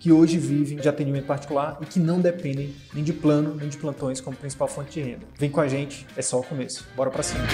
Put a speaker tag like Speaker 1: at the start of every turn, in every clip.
Speaker 1: que hoje vivem de atendimento particular e que não dependem nem de plano nem de plantões como principal fonte de renda. Vem com a gente, é só o começo. Bora para cima.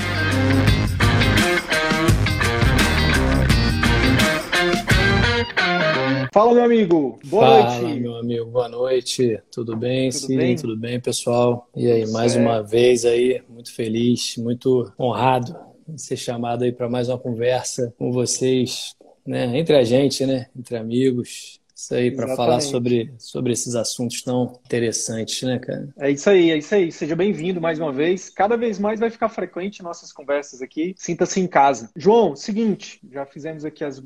Speaker 1: Fala, meu amigo. Boa
Speaker 2: Fala,
Speaker 1: noite.
Speaker 2: meu amigo. Boa noite. Tudo bem?
Speaker 1: Tudo
Speaker 2: Sim,
Speaker 1: bem?
Speaker 2: tudo bem, pessoal? E aí,
Speaker 1: Tudo
Speaker 2: mais
Speaker 1: certo.
Speaker 2: uma vez aí, muito feliz, muito honrado de ser chamado aí para mais uma conversa com vocês, né? Entre a gente, né? Entre amigos. Isso aí, para falar sobre, sobre esses assuntos tão interessantes, né, cara?
Speaker 1: É isso aí, é isso aí. Seja bem-vindo mais uma vez. Cada vez mais vai ficar frequente nossas conversas aqui. Sinta-se em casa. João, seguinte, já fizemos aqui as,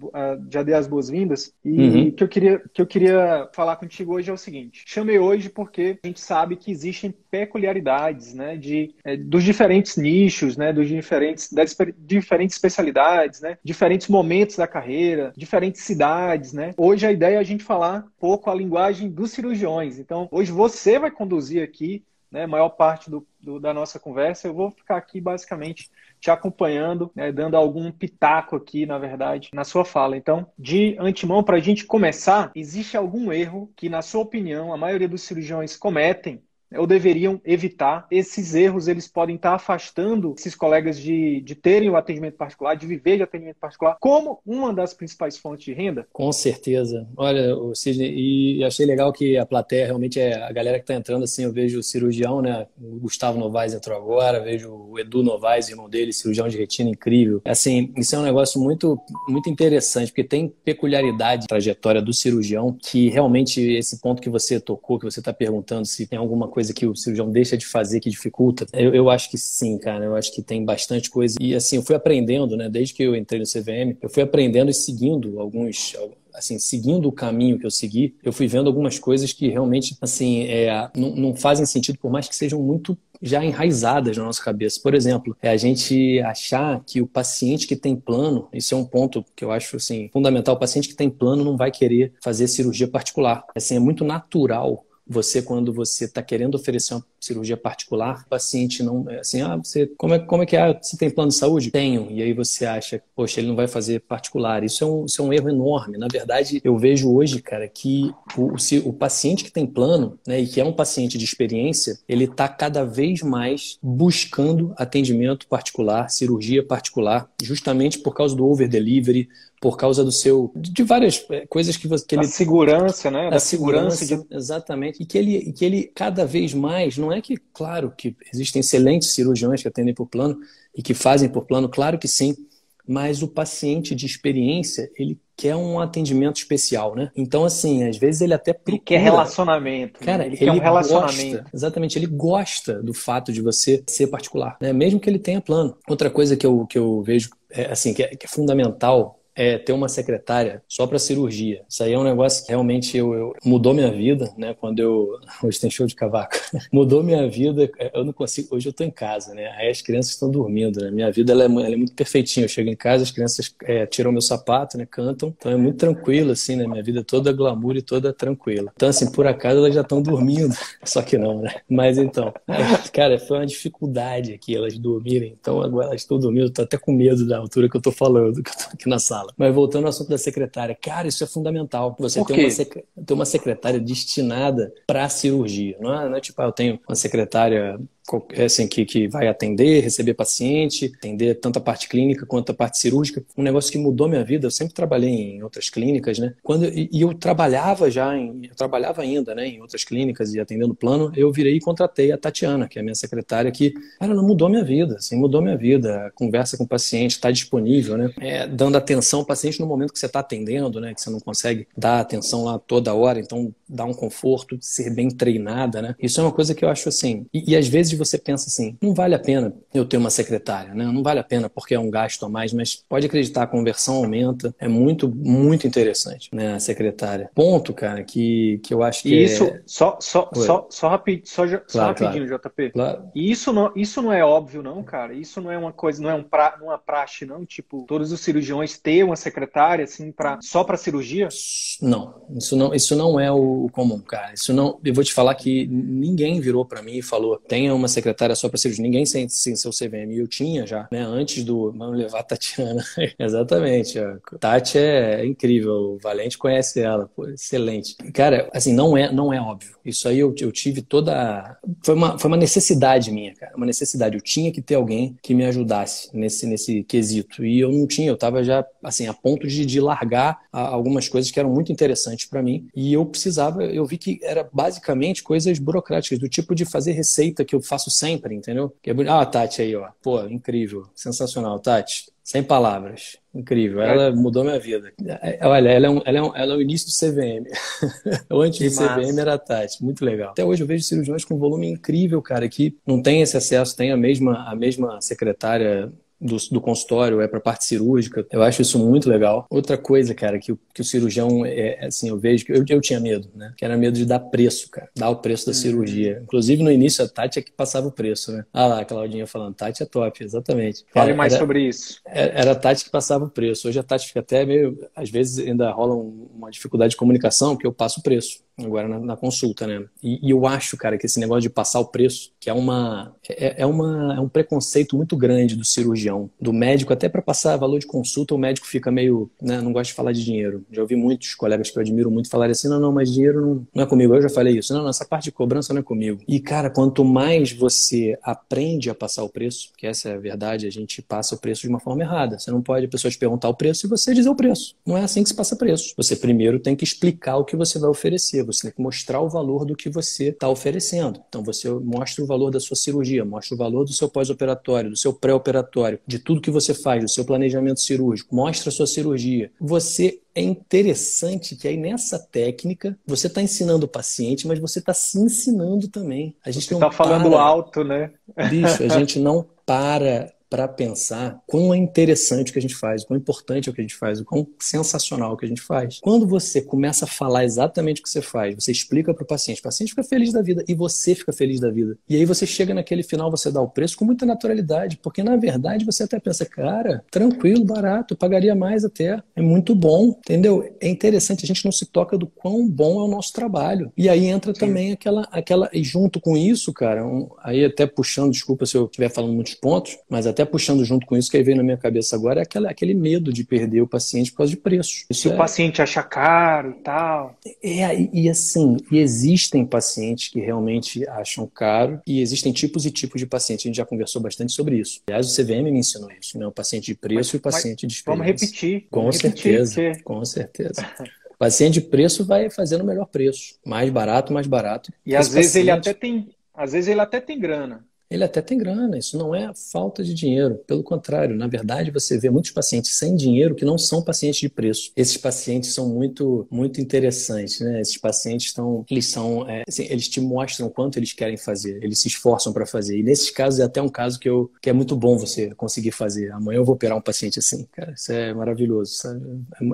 Speaker 1: já dei as boas-vindas e
Speaker 2: Uhum.
Speaker 1: o que eu queria que eu queria falar contigo hoje é o seguinte. Chamei hoje porque a gente sabe que existem peculiaridades, né, de eh, dos diferentes nichos, né, dos diferentes das diferentes especialidades, né, diferentes momentos da carreira, diferentes cidades, né. Hoje a ideia é a gente falar um pouco a linguagem dos cirurgiões. Então, hoje você vai conduzir aqui né, maior parte do, do- da nossa conversa. Eu vou ficar aqui basicamente te acompanhando, né, dando algum pitaco aqui, na verdade, na sua fala. Então, de antemão, para a gente começar, existe algum erro que, na sua opinião, a maioria dos cirurgiões cometem? Ou deveriam evitar esses erros, eles podem estar afastando esses colegas de, de terem o atendimento particular, de viver de atendimento particular, como uma das principais fontes de renda?
Speaker 2: Com certeza. Olha, o Sidney, e achei legal que a plateia realmente é a galera que está entrando assim. Eu vejo o cirurgião, né? O Gustavo Novaes entrou agora, vejo o Edu Novaes, irmão dele, cirurgião de retina incrível. Assim, isso é um negócio muito, muito interessante, porque tem peculiaridade trajetória do cirurgião que realmente esse ponto que você tocou, que você está perguntando se tem alguma coisa que o cirurgião deixa de fazer que dificulta. Eu, eu acho que sim, cara. Eu acho que tem bastante coisa. E assim, eu fui aprendendo, né? Desde que eu entrei no CVM, eu fui aprendendo e seguindo alguns assim, seguindo o caminho que eu segui, eu fui vendo algumas coisas que realmente, assim, é, não, não fazem sentido, por mais que sejam muito já enraizadas na nossa cabeça. Por exemplo, é a gente achar que o paciente que tem plano, isso é um ponto que eu acho, assim, fundamental, o paciente que tem plano não vai querer fazer cirurgia particular. Assim, é muito natural você, quando você está querendo oferecer uma cirurgia particular, o paciente não. é Assim, ah, você. Como é, como é que é? Você tem plano de saúde? Tenho. E aí você acha, poxa, ele não vai fazer particular. Isso é um, isso é um erro enorme. Na verdade, eu vejo hoje, cara, que o, o, o paciente que tem plano, né, e que é um paciente de experiência, ele está cada vez mais buscando atendimento particular, cirurgia particular, justamente por causa do over delivery, por causa do seu. de várias eh, coisas que, você, que ele
Speaker 1: segurança, né?
Speaker 2: a
Speaker 1: Da segurança, de
Speaker 2: exatamente. E que ele, e que ele cada vez mais, não é que, claro, que existem excelentes cirurgiões que atendem por plano e que fazem por plano, claro que sim, mas o paciente de experiência, ele quer um atendimento especial, né? Então, assim, às vezes ele até
Speaker 1: Ele
Speaker 2: procura.
Speaker 1: quer relacionamento. né?
Speaker 2: Cara,
Speaker 1: ele quer um relacionamento.
Speaker 2: gosta, exatamente, ele gosta do fato de você ser particular, né? Mesmo que ele tenha plano. Outra coisa que eu, que eu vejo, é, assim, que é, que é fundamental é ter uma secretária só para cirurgia. Isso aí é um negócio que realmente eu, eu- mudou minha vida, né? Quando eu hoje tem show de cavaco, mudou minha vida. Eu não consigo. Hoje eu tô em casa, né? Aí as crianças estão dormindo, né? Minha vida ela é, ela é muito perfeitinha. Eu chego em casa, as crianças é, tiram meu sapato, né? Cantam. Então é muito tranquilo, assim, né? Minha vida é toda glamour e toda tranquila. Então assim, por acaso elas já estão dormindo. Só que não, né? Mas então, cara, foi uma dificuldade aqui elas dormirem. Então agora elas estão dormindo. Tô até com medo da altura que eu tô falando, que eu tô aqui na sala. Mas voltando ao assunto da secretária, cara, isso é fundamental. Você ter uma, sec- ter uma secretária destinada para cirurgia. Não é, não é tipo, ah, eu tenho uma secretária assim, que, que vai atender, receber paciente, atender tanto a parte clínica quanto a parte cirúrgica. Um negócio que mudou minha vida, eu sempre trabalhei em outras clínicas, né? Quando, e, eu trabalhava já, em, eu trabalhava ainda, né, em outras clínicas e atendendo plano, eu virei e contratei a Tatiana, que é a minha secretária, que, ela não mudou minha vida, assim, mudou minha vida. Conversa com o paciente, está disponível, né? É, dando atenção ao paciente no momento que você está atendendo, né? Que você não consegue dar atenção lá toda hora, então dá um conforto, ser bem treinada, né? Isso é uma coisa que eu acho assim. E, e às vezes você pensa assim, não vale a pena eu ter uma secretária, né? Não vale a pena porque é um gasto a mais, mas pode acreditar, a conversão aumenta. É muito, muito interessante, né? A secretária. Ponto, cara, que, que eu acho que.
Speaker 3: E isso, é... só, só, só, só, rapid, só, claro, só rapidinho, claro. JP. Claro. E isso não, isso não é óbvio, não, cara. Isso não é uma coisa, não é um pra, uma praxe, não. Tipo, todos os cirurgiões ter uma secretária, assim, pra, só para cirurgia?
Speaker 2: Não, isso não, isso não é o comum, cara. Isso não. Eu vou te falar que ninguém virou para mim e falou: tenha uma secretária só para cirurgia. Ninguém sem, sem seu CVM. Eu tinha já, né? Antes do. Vamos levar a Tatiana. Exatamente. A Tati é incrível. O Valente conhece ela. Pô, excelente. Cara, assim, não é, não é óbvio. Isso aí eu, eu tive toda. Foi uma, foi uma necessidade minha, cara. Uma necessidade. Eu tinha que ter alguém que me ajudasse nesse, nesse quesito. E eu não tinha. Eu tava já, assim, a ponto de, de largar algumas coisas que eram muito interessantes para mim. E eu precisava. Eu vi que era basicamente coisas burocráticas, do tipo de fazer receita que eu faço sempre, entendeu? Que é Ah, Tati aí, ó. Pô, incrível. Sensacional, Tati. Sem palavras. Incrível. Ela mudou minha vida. É, olha, ela é, um, ela é, um, ela é o início do CVM. o antes do CVM era a Tati. Muito legal. Até hoje eu vejo cirurgiões com volume incrível, cara, que não tem esse acesso, tem a mesma, a mesma secretária do, do consultório, é para parte cirúrgica. Eu acho isso muito legal. Outra coisa, cara, que, que o cirurgião, é, é, assim, eu vejo que eu, eu tinha medo, né? Que era medo de dar preço, cara, dar o preço da uhum. cirurgia. Inclusive, no início, a Tati é que passava o preço, né? Ah lá, a Claudinha falando, Tati é top, exatamente.
Speaker 3: Fale mais era, sobre isso.
Speaker 2: Era, era a Tati que passava o preço. Hoje a Tati fica até meio, às vezes ainda rola uma dificuldade de comunicação, porque eu passo o preço agora na, na consulta, né? E, e, eu acho, cara, que esse negócio de passar o preço, que é uma é, é, uma é um preconceito muito grande do cirurgião, do médico, até para passar valor de consulta, o médico fica meio, né, não gosta de falar de dinheiro. Já ouvi muitos colegas que eu admiro muito falarem assim, não, não, mas dinheiro não, não é comigo. Eu já falei isso. Não, não, essa parte de cobrança não é comigo. E, cara, quanto mais você aprende a passar o preço, que essa é a verdade, a gente passa o preço de uma forma errada. Você não pode a pessoa te perguntar o preço e você dizer o preço. Não é assim que se passa preço. Você primeiro tem que explicar o que você vai oferecer você tem que mostrar o valor do que você está oferecendo. Então você mostra o valor da sua cirurgia, mostra o valor do seu pós-operatório, do seu pré-operatório, de tudo que você faz, do seu planejamento cirúrgico, mostra a sua cirurgia. Você é interessante que aí nessa técnica você está ensinando o paciente, mas você está se ensinando também.
Speaker 3: A gente está falando para... alto, né?
Speaker 2: Bicho, a gente não para para pensar quão é interessante o que a gente faz, quão importante é o que a gente faz, o quão sensacional é o que a gente faz. Quando você começa a falar exatamente o que você faz, você explica para o paciente, o paciente fica feliz da vida e você fica feliz da vida. E aí você chega naquele final, você dá o preço com muita naturalidade, porque na verdade você até pensa, cara, tranquilo, barato, pagaria mais até, é muito bom, entendeu? É interessante, a gente não se toca do quão bom é o nosso trabalho. E aí entra Sim. também aquela, aquela, e junto com isso, cara, um, aí até puxando, desculpa se eu estiver falando muitos pontos, mas até até puxando junto com isso, que aí veio na minha cabeça agora, é aquele, aquele medo de perder o paciente por causa de preço.
Speaker 3: Isso Se é... o paciente acha caro e tal.
Speaker 2: É, e, e assim, e existem pacientes que realmente acham caro, e existem tipos e tipos de pacientes. A gente já conversou bastante sobre isso. Aliás, o CVM me ensinou isso, né? O paciente de preço mas, e o paciente de experiência.
Speaker 3: Vamos repetir.
Speaker 2: Com
Speaker 3: vamos
Speaker 2: certeza, repetir, com certeza. O paciente de preço vai fazendo o melhor preço. Mais barato, mais barato.
Speaker 3: E às vezes paciente... ele até tem. Às vezes ele até tem grana
Speaker 2: ele até tem grana. Isso não é falta de dinheiro. Pelo contrário, na verdade, você vê muitos pacientes sem dinheiro que não são pacientes de preço. Esses pacientes são muito, muito interessantes, né? Esses pacientes estão, eles são, é, assim, eles te mostram quanto eles querem fazer. Eles se esforçam para fazer. E nesses casos é até um caso que, eu, que é muito bom você conseguir fazer. Amanhã eu vou operar um paciente assim, cara. Isso é maravilhoso, sabe?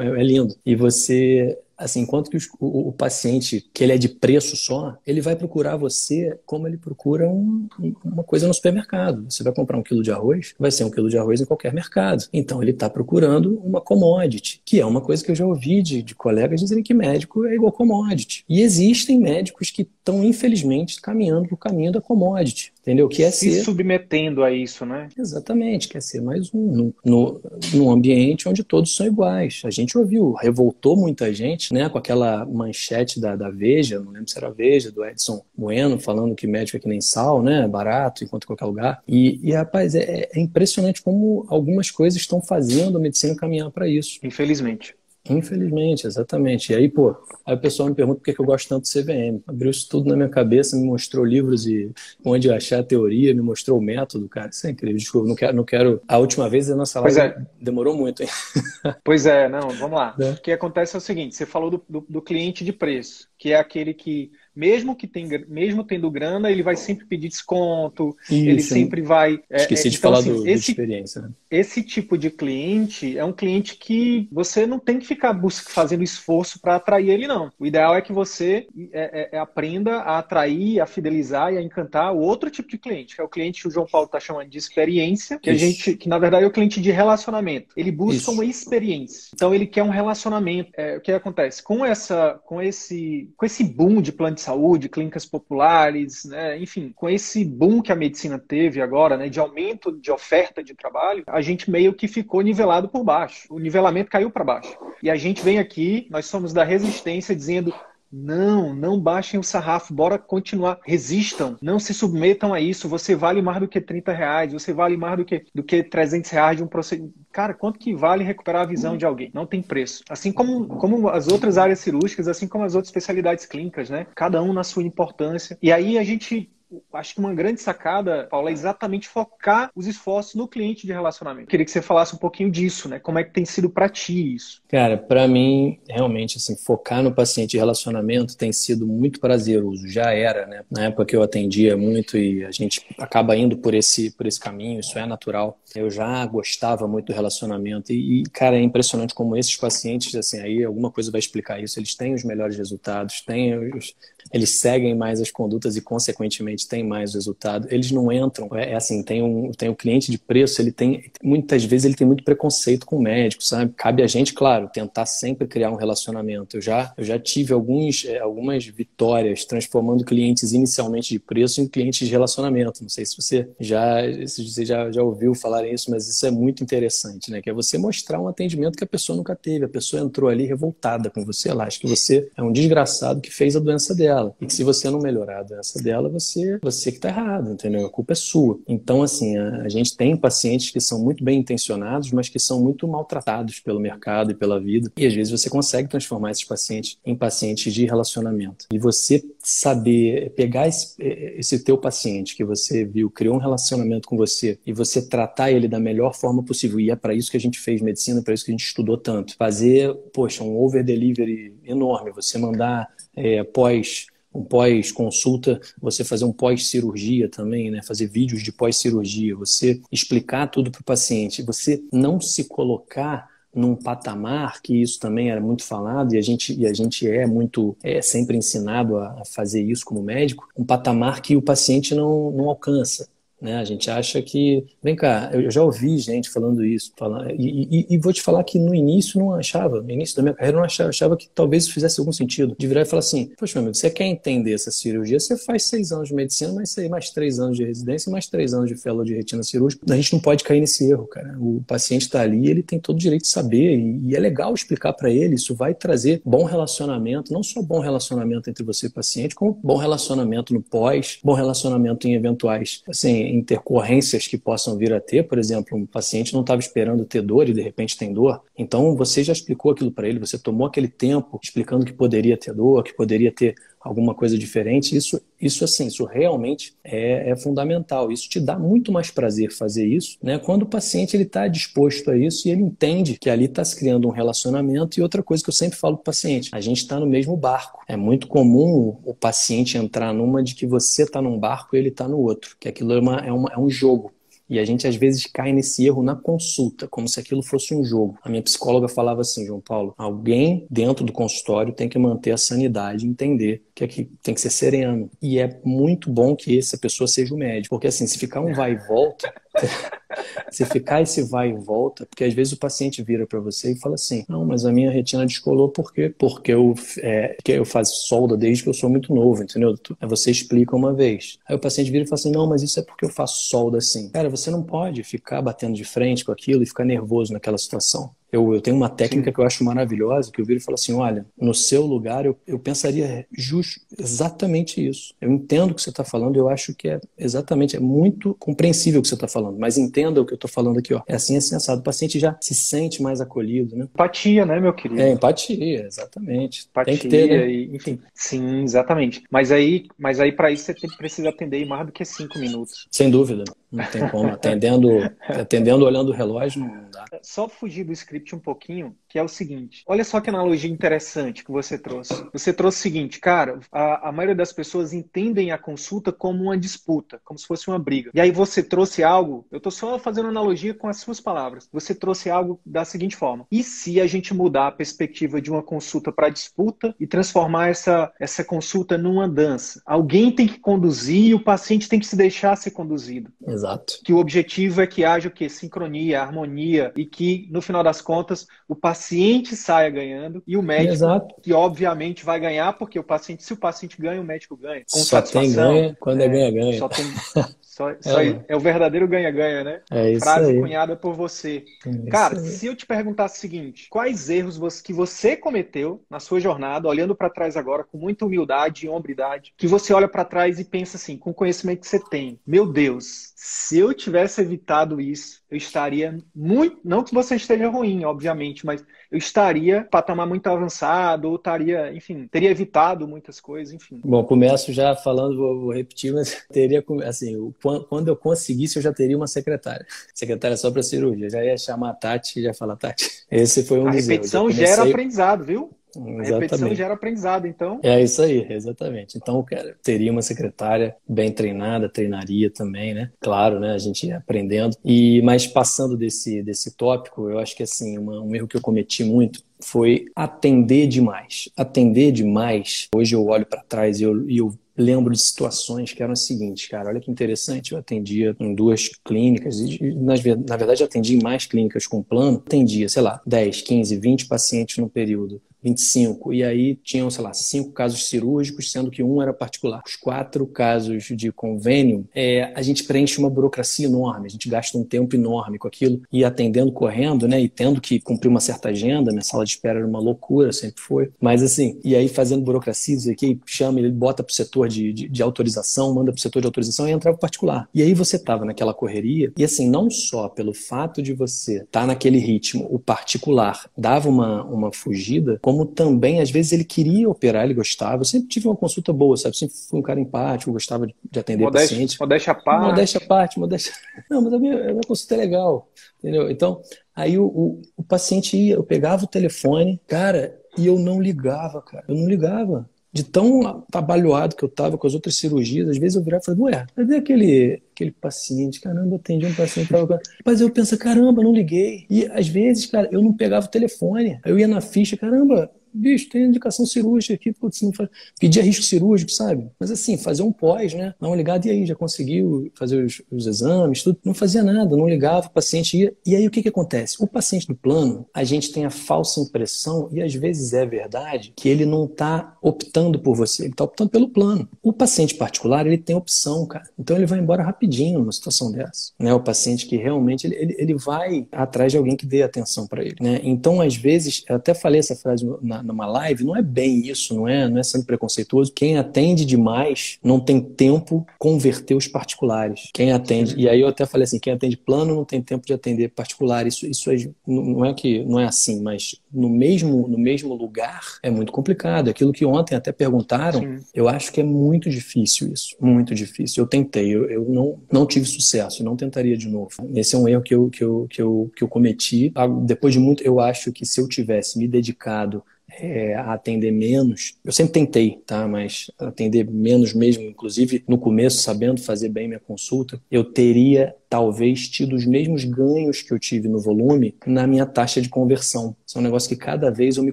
Speaker 2: É, é lindo. E você assim, enquanto que o, o, paciente, que ele é de preço só, ele vai procurar você como ele procura um, uma coisa no supermercado. Você vai comprar um quilo de arroz, vai ser um quilo de arroz em qualquer mercado. Então, ele está procurando uma commodity, que é uma coisa que eu já ouvi de, de colegas dizerem que médico é igual commodity. E existem médicos que estão, infelizmente, caminhando para o caminho da commodity. Entendeu? Que é
Speaker 1: se
Speaker 2: ser...
Speaker 1: submetendo a isso, né?
Speaker 2: Exatamente, quer ser mais um, no, num ambiente onde todos são iguais. A gente ouviu, revoltou muita gente, né, com aquela manchete da, da Veja, não lembro se era a Veja, do Edson Bueno, falando que médico é que nem sal, né, barato, enquanto qualquer lugar. E, e rapaz, é, é impressionante como algumas coisas estão fazendo a medicina caminhar para isso.
Speaker 1: Infelizmente.
Speaker 2: Infelizmente, exatamente. E aí, pô, aí o pessoal me pergunta por que eu gosto tanto do CVM. Abriu isso tudo na minha cabeça, me mostrou livros e onde achar a teoria, me mostrou o método, cara. Isso é incrível. Desculpa, não quero. Não quero... A última vez a nossa live é. demorou muito, hein?
Speaker 1: Pois é, não, vamos lá. É. O que acontece é o seguinte: você falou do, do, do cliente de preço, que é aquele que mesmo que tem, mesmo tendo grana, ele vai sempre pedir desconto, Isso, ele sempre vai.
Speaker 2: É, Esqueci é, de então, falar assim, do, esse, experiência. Né?
Speaker 1: Esse tipo de cliente é um cliente que você não tem que ficar fazendo esforço para atrair ele, não. O ideal é que você é, é, é, aprenda a atrair, a fidelizar e a encantar o outro tipo de cliente, que é o cliente que o João Paulo está chamando de experiência, que Isso. a gente, que na verdade é o cliente de relacionamento. Ele busca Isso. uma experiência. Então ele quer um relacionamento. É, o que acontece com essa, com esse, com esse boom de plano de saúde, clínicas populares, né? enfim, com esse boom que a medicina teve agora, né, de aumento de oferta de trabalho, a gente meio que ficou nivelado por baixo. O nivelamento caiu para baixo. E a gente vem aqui, nós somos da resistência, dizendo não, não baixem o sarrafo, bora continuar. Resistam, não se submetam a isso. Você vale mais do que 30 reais, você vale mais do que, do que 300 reais de um procedimento. Cara, quanto que vale recuperar a visão de alguém? Não tem preço. Assim como, como as outras áreas cirúrgicas, assim como as outras especialidades clínicas, né? Cada um na sua importância. E aí a gente acho que uma grande sacada, Paula, é exatamente focar os esforços no cliente de relacionamento. Queria que você falasse um pouquinho disso, né? Como é que tem sido para ti isso?
Speaker 2: Cara, para mim, realmente, assim, focar no paciente de relacionamento tem sido muito prazeroso. Já era, né? Na época que eu atendia muito e a gente acaba indo por esse, por esse caminho, isso é natural. Eu já gostava muito do relacionamento e, cara, é impressionante como esses pacientes, assim, aí alguma coisa vai explicar isso. Eles têm os melhores resultados, têm os, eles seguem mais as condutas e, consequentemente, têm mais resultado. Eles não entram. É, é assim, tem um, tem um cliente de preço, ele tem. Muitas vezes ele tem muito preconceito com o médico, sabe? Cabe a gente, claro, tentar sempre criar um relacionamento. Eu já, eu já tive alguns, é, algumas vitórias transformando clientes inicialmente de preço em clientes de relacionamento. Não sei se você já, se você já, já ouviu falar isso, mas isso é muito interessante, né? Que é você mostrar um atendimento que a pessoa nunca teve. A pessoa entrou ali revoltada com você, ela acha que você é um desgraçado que fez a doença dela dela. E que se você não melhorar a doença dela, você, você que está errado, entendeu? A culpa é sua. Então, assim, a, a, gente tem pacientes que são muito bem intencionados, mas que são muito maltratados pelo mercado e pela vida. E às vezes você consegue transformar esses pacientes em pacientes de relacionamento. E você saber pegar esse, esse teu paciente que você viu, criou um relacionamento com você e você tratar ele da melhor forma possível. E é para isso que a gente fez medicina, para isso que a gente estudou tanto. Fazer, poxa, um over delivery enorme, você mandar é, pós um pós-consulta, você fazer um pós-cirurgia também, né? fazer vídeos de pós-cirurgia, você explicar tudo para o paciente, você não se colocar num patamar que isso também era muito falado e a gente e a gente é muito é sempre ensinado a fazer isso como médico um patamar que o paciente não, não alcança né? A gente acha que. Vem cá, eu já ouvi gente falando isso. E, e, e, vou te falar que no início não achava, no início da minha carreira não achava, achava que talvez isso fizesse algum sentido. De virar e falar assim: Poxa, meu amigo, você quer entender essa cirurgia? Você faz seis anos de medicina, mas mais três anos de residência mais três anos de fellow de retina cirúrgica. A gente não pode cair nesse erro, cara. O paciente está ali, ele tem todo o direito de saber e, e é legal explicar para ele. Isso vai trazer bom relacionamento, não só bom relacionamento entre você e o paciente, como bom relacionamento no pós, bom relacionamento em eventuais, assim, intercorrências que possam vir a ter. Por exemplo, um paciente não estava esperando ter dor e de repente tem dor. Então você já explicou aquilo para ele, você tomou aquele tempo explicando que poderia ter dor, que poderia ter alguma coisa diferente. Isso, isso assim, isso realmente é, é fundamental. Isso te dá muito mais prazer fazer isso, né? Quando o paciente ele está disposto a isso e ele entende que ali está se criando um relacionamento. E outra coisa que eu sempre falo para o paciente: a gente está no mesmo barco. É muito comum o paciente entrar numa de que você está num barco e ele está no outro, que aquilo é, uma, é, uma, é um jogo. E a gente às vezes cai nesse erro na consulta, como se aquilo fosse um jogo. A minha psicóloga falava assim, João Paulo, alguém dentro do consultório tem que manter a sanidade entender que é que tem que ser sereno. E é muito bom que essa pessoa seja o médico, porque assim, se ficar um vai e volta, se ficar esse vai e volta, porque às vezes o paciente vira para você e fala assim: não, mas a minha retina descolou por quê? Porque eu, é, que eu faço solda desde que eu sou muito novo, entendeu? Aí você explica uma vez. Aí o paciente vira e fala assim: não, mas isso é porque eu faço solda assim. Cara, você não pode ficar batendo de frente com aquilo e ficar nervoso naquela situação. Eu, eu tenho uma técnica Sim. que eu acho maravilhosa, que eu viro e falo assim, olha, no seu lugar eu, eu pensaria just, exatamente isso. Eu entendo o que você está falando, eu acho que é exatamente, é muito compreensível o que você está falando, mas entenda o que eu estou falando aqui, ó. É assim, é sensado. O paciente já se sente mais acolhido, né?
Speaker 1: Empatia, né, meu querido?
Speaker 2: É, empatia, exatamente.
Speaker 1: Empatia, tem que ter, né? E, enfim. Sim, exatamente. Mas aí, mas aí para isso você precisa atender em mais do que cinco minutos.
Speaker 2: Sem dúvida. Não tem como. Atendendo, atendendo olhando o relógio, não dá.
Speaker 1: Só fugir do script um pouquinho, que é o seguinte. Olha só que analogia interessante que você trouxe. Você trouxe o seguinte, cara, a, a maioria das pessoas entendem a consulta como uma disputa, como se fosse uma briga. E aí você trouxe algo, eu tô só fazendo analogia com as suas palavras. Você trouxe algo da seguinte forma. E se a gente mudar a perspectiva de uma consulta para disputa e transformar essa, essa consulta numa dança? Alguém tem que conduzir e o paciente tem que se deixar ser conduzido.
Speaker 2: Exato. Exato.
Speaker 1: Que o objetivo é que haja o quê? Sincronia, harmonia e que, no final das contas, o paciente saia ganhando e o médico, Exato. que obviamente vai ganhar, porque o paciente, se o paciente ganha, o médico ganha.
Speaker 2: Com só satisfação. tem ganha quando é, é ganha-ganha. Só tem,
Speaker 1: Só, é, só é, o verdadeiro ganha-ganha, né?
Speaker 2: É isso
Speaker 1: Frase
Speaker 2: aí.
Speaker 1: cunhada por você. É Cara, se eu te perguntasse o seguinte, quais erros você, que você cometeu na sua jornada, olhando para trás agora com muita humildade e hombridade, que você olha para trás e pensa assim, com o conhecimento que você tem, meu Deus, se eu tivesse evitado isso, eu estaria muito, não que você esteja ruim, obviamente, mas eu estaria patamar muito avançado, ou estaria, enfim, teria evitado muitas coisas, enfim.
Speaker 2: Bom, começo já falando, vou, vou repetir, mas teria, assim, quando eu conseguisse, eu já teria uma secretária. Secretária só para cirurgia. Já ia chamar a Tati e já falar, Tati. Esse foi um
Speaker 1: A repetição comecei... gera aprendizado, viu? Exatamente. A repetição gera aprendizado, então.
Speaker 2: É isso aí, exatamente. Então, cara, teria uma secretária bem treinada, treinaria também, né? Claro, né? A gente ia aprendendo. E mas passando desse desse tópico, eu acho que assim, uma, um erro que eu cometi muito foi atender demais. Atender demais. Hoje eu olho para trás e eu, e eu lembro de situações que eram as seguintes, cara, olha que interessante, eu atendia em duas clínicas, e na, na verdade eu atendi em mais clínicas com plano, atendia, sei lá, 10, 15, 20 pacientes no período. 25. E aí tinham, sei lá, cinco casos cirúrgicos, sendo que um era particular. Os quatro casos de convênio, é, a gente preenche uma burocracia enorme, a gente gasta um tempo enorme com aquilo e atendendo correndo, né? E tendo que cumprir uma certa agenda, minha sala de espera era uma loucura, sempre foi. Mas assim, e aí fazendo burocracias aqui, chama, ele bota pro setor de, de, de autorização, manda pro setor de autorização e entrava particular. E aí você tava naquela correria, e assim, não só pelo fato de você estar tá naquele ritmo, o particular dava uma, uma fugida, como como também, às vezes, ele queria operar, ele gostava. Eu sempre tive uma consulta boa, sabe? Sempre fui um cara empático, gostava de, atender modéstia, pacientes.
Speaker 1: Modéstia à parte.
Speaker 2: Modéstia à parte, modéstia... Não, mas a minha, a minha consulta é legal, entendeu? Então, aí o, o, o paciente ia, eu pegava o telefone, cara, e eu não ligava, cara. Eu não ligava de tão trabalhado que eu estava com as outras cirurgias, às vezes eu virava e falava, ué, cadê aquele, aquele paciente? Caramba, eu atendi um paciente. Tava... Mas eu penso, caramba, não liguei. E às vezes, cara, eu não pegava o telefone. Eu ia na ficha, caramba, bicho, tem indicação cirúrgica aqui, putz, não faz... pedia risco cirúrgico, sabe? Mas assim, fazer um pós, né? Não ligado, e aí, já conseguiu fazer os, os, exames, tudo? Não fazia nada, não ligava, o paciente ia. E aí o que, que acontece? O paciente do plano, a gente tem a falsa impressão, e às vezes é verdade, que ele não está optando por você, ele está optando pelo plano. O paciente particular, ele tem opção, cara. Então ele vai embora rapidinho numa situação dessa. Né? O paciente que realmente ele, ele, ele vai atrás de alguém que dê atenção para ele. Né? Então, às vezes, eu até falei essa frase na, numa live, não é bem isso, não é, não é sendo preconceituoso. Quem atende demais não tem tempo converter os particulares. Quem atende, e aí eu até falei assim, quem atende plano não tem tempo de atender particular. Isso, isso é, não é que não é assim, mas no mesmo no mesmo lugar é muito complicado. Aquilo que ontem até perguntaram, Sim. eu acho que é muito difícil isso, muito difícil. Eu tentei, eu, eu não não tive sucesso, não tentaria de novo. Esse é um erro que eu que eu que eu, que eu cometi. Ah, depois de muito, eu acho que se eu tivesse me dedicado é, a atender menos. Eu sempre tentei, tá? Mas atender menos mesmo, inclusive no começo, sabendo fazer bem minha consulta, eu teria talvez tido os mesmos ganhos que eu tive no volume na minha taxa de conversão. Isso é um negócio que cada vez eu me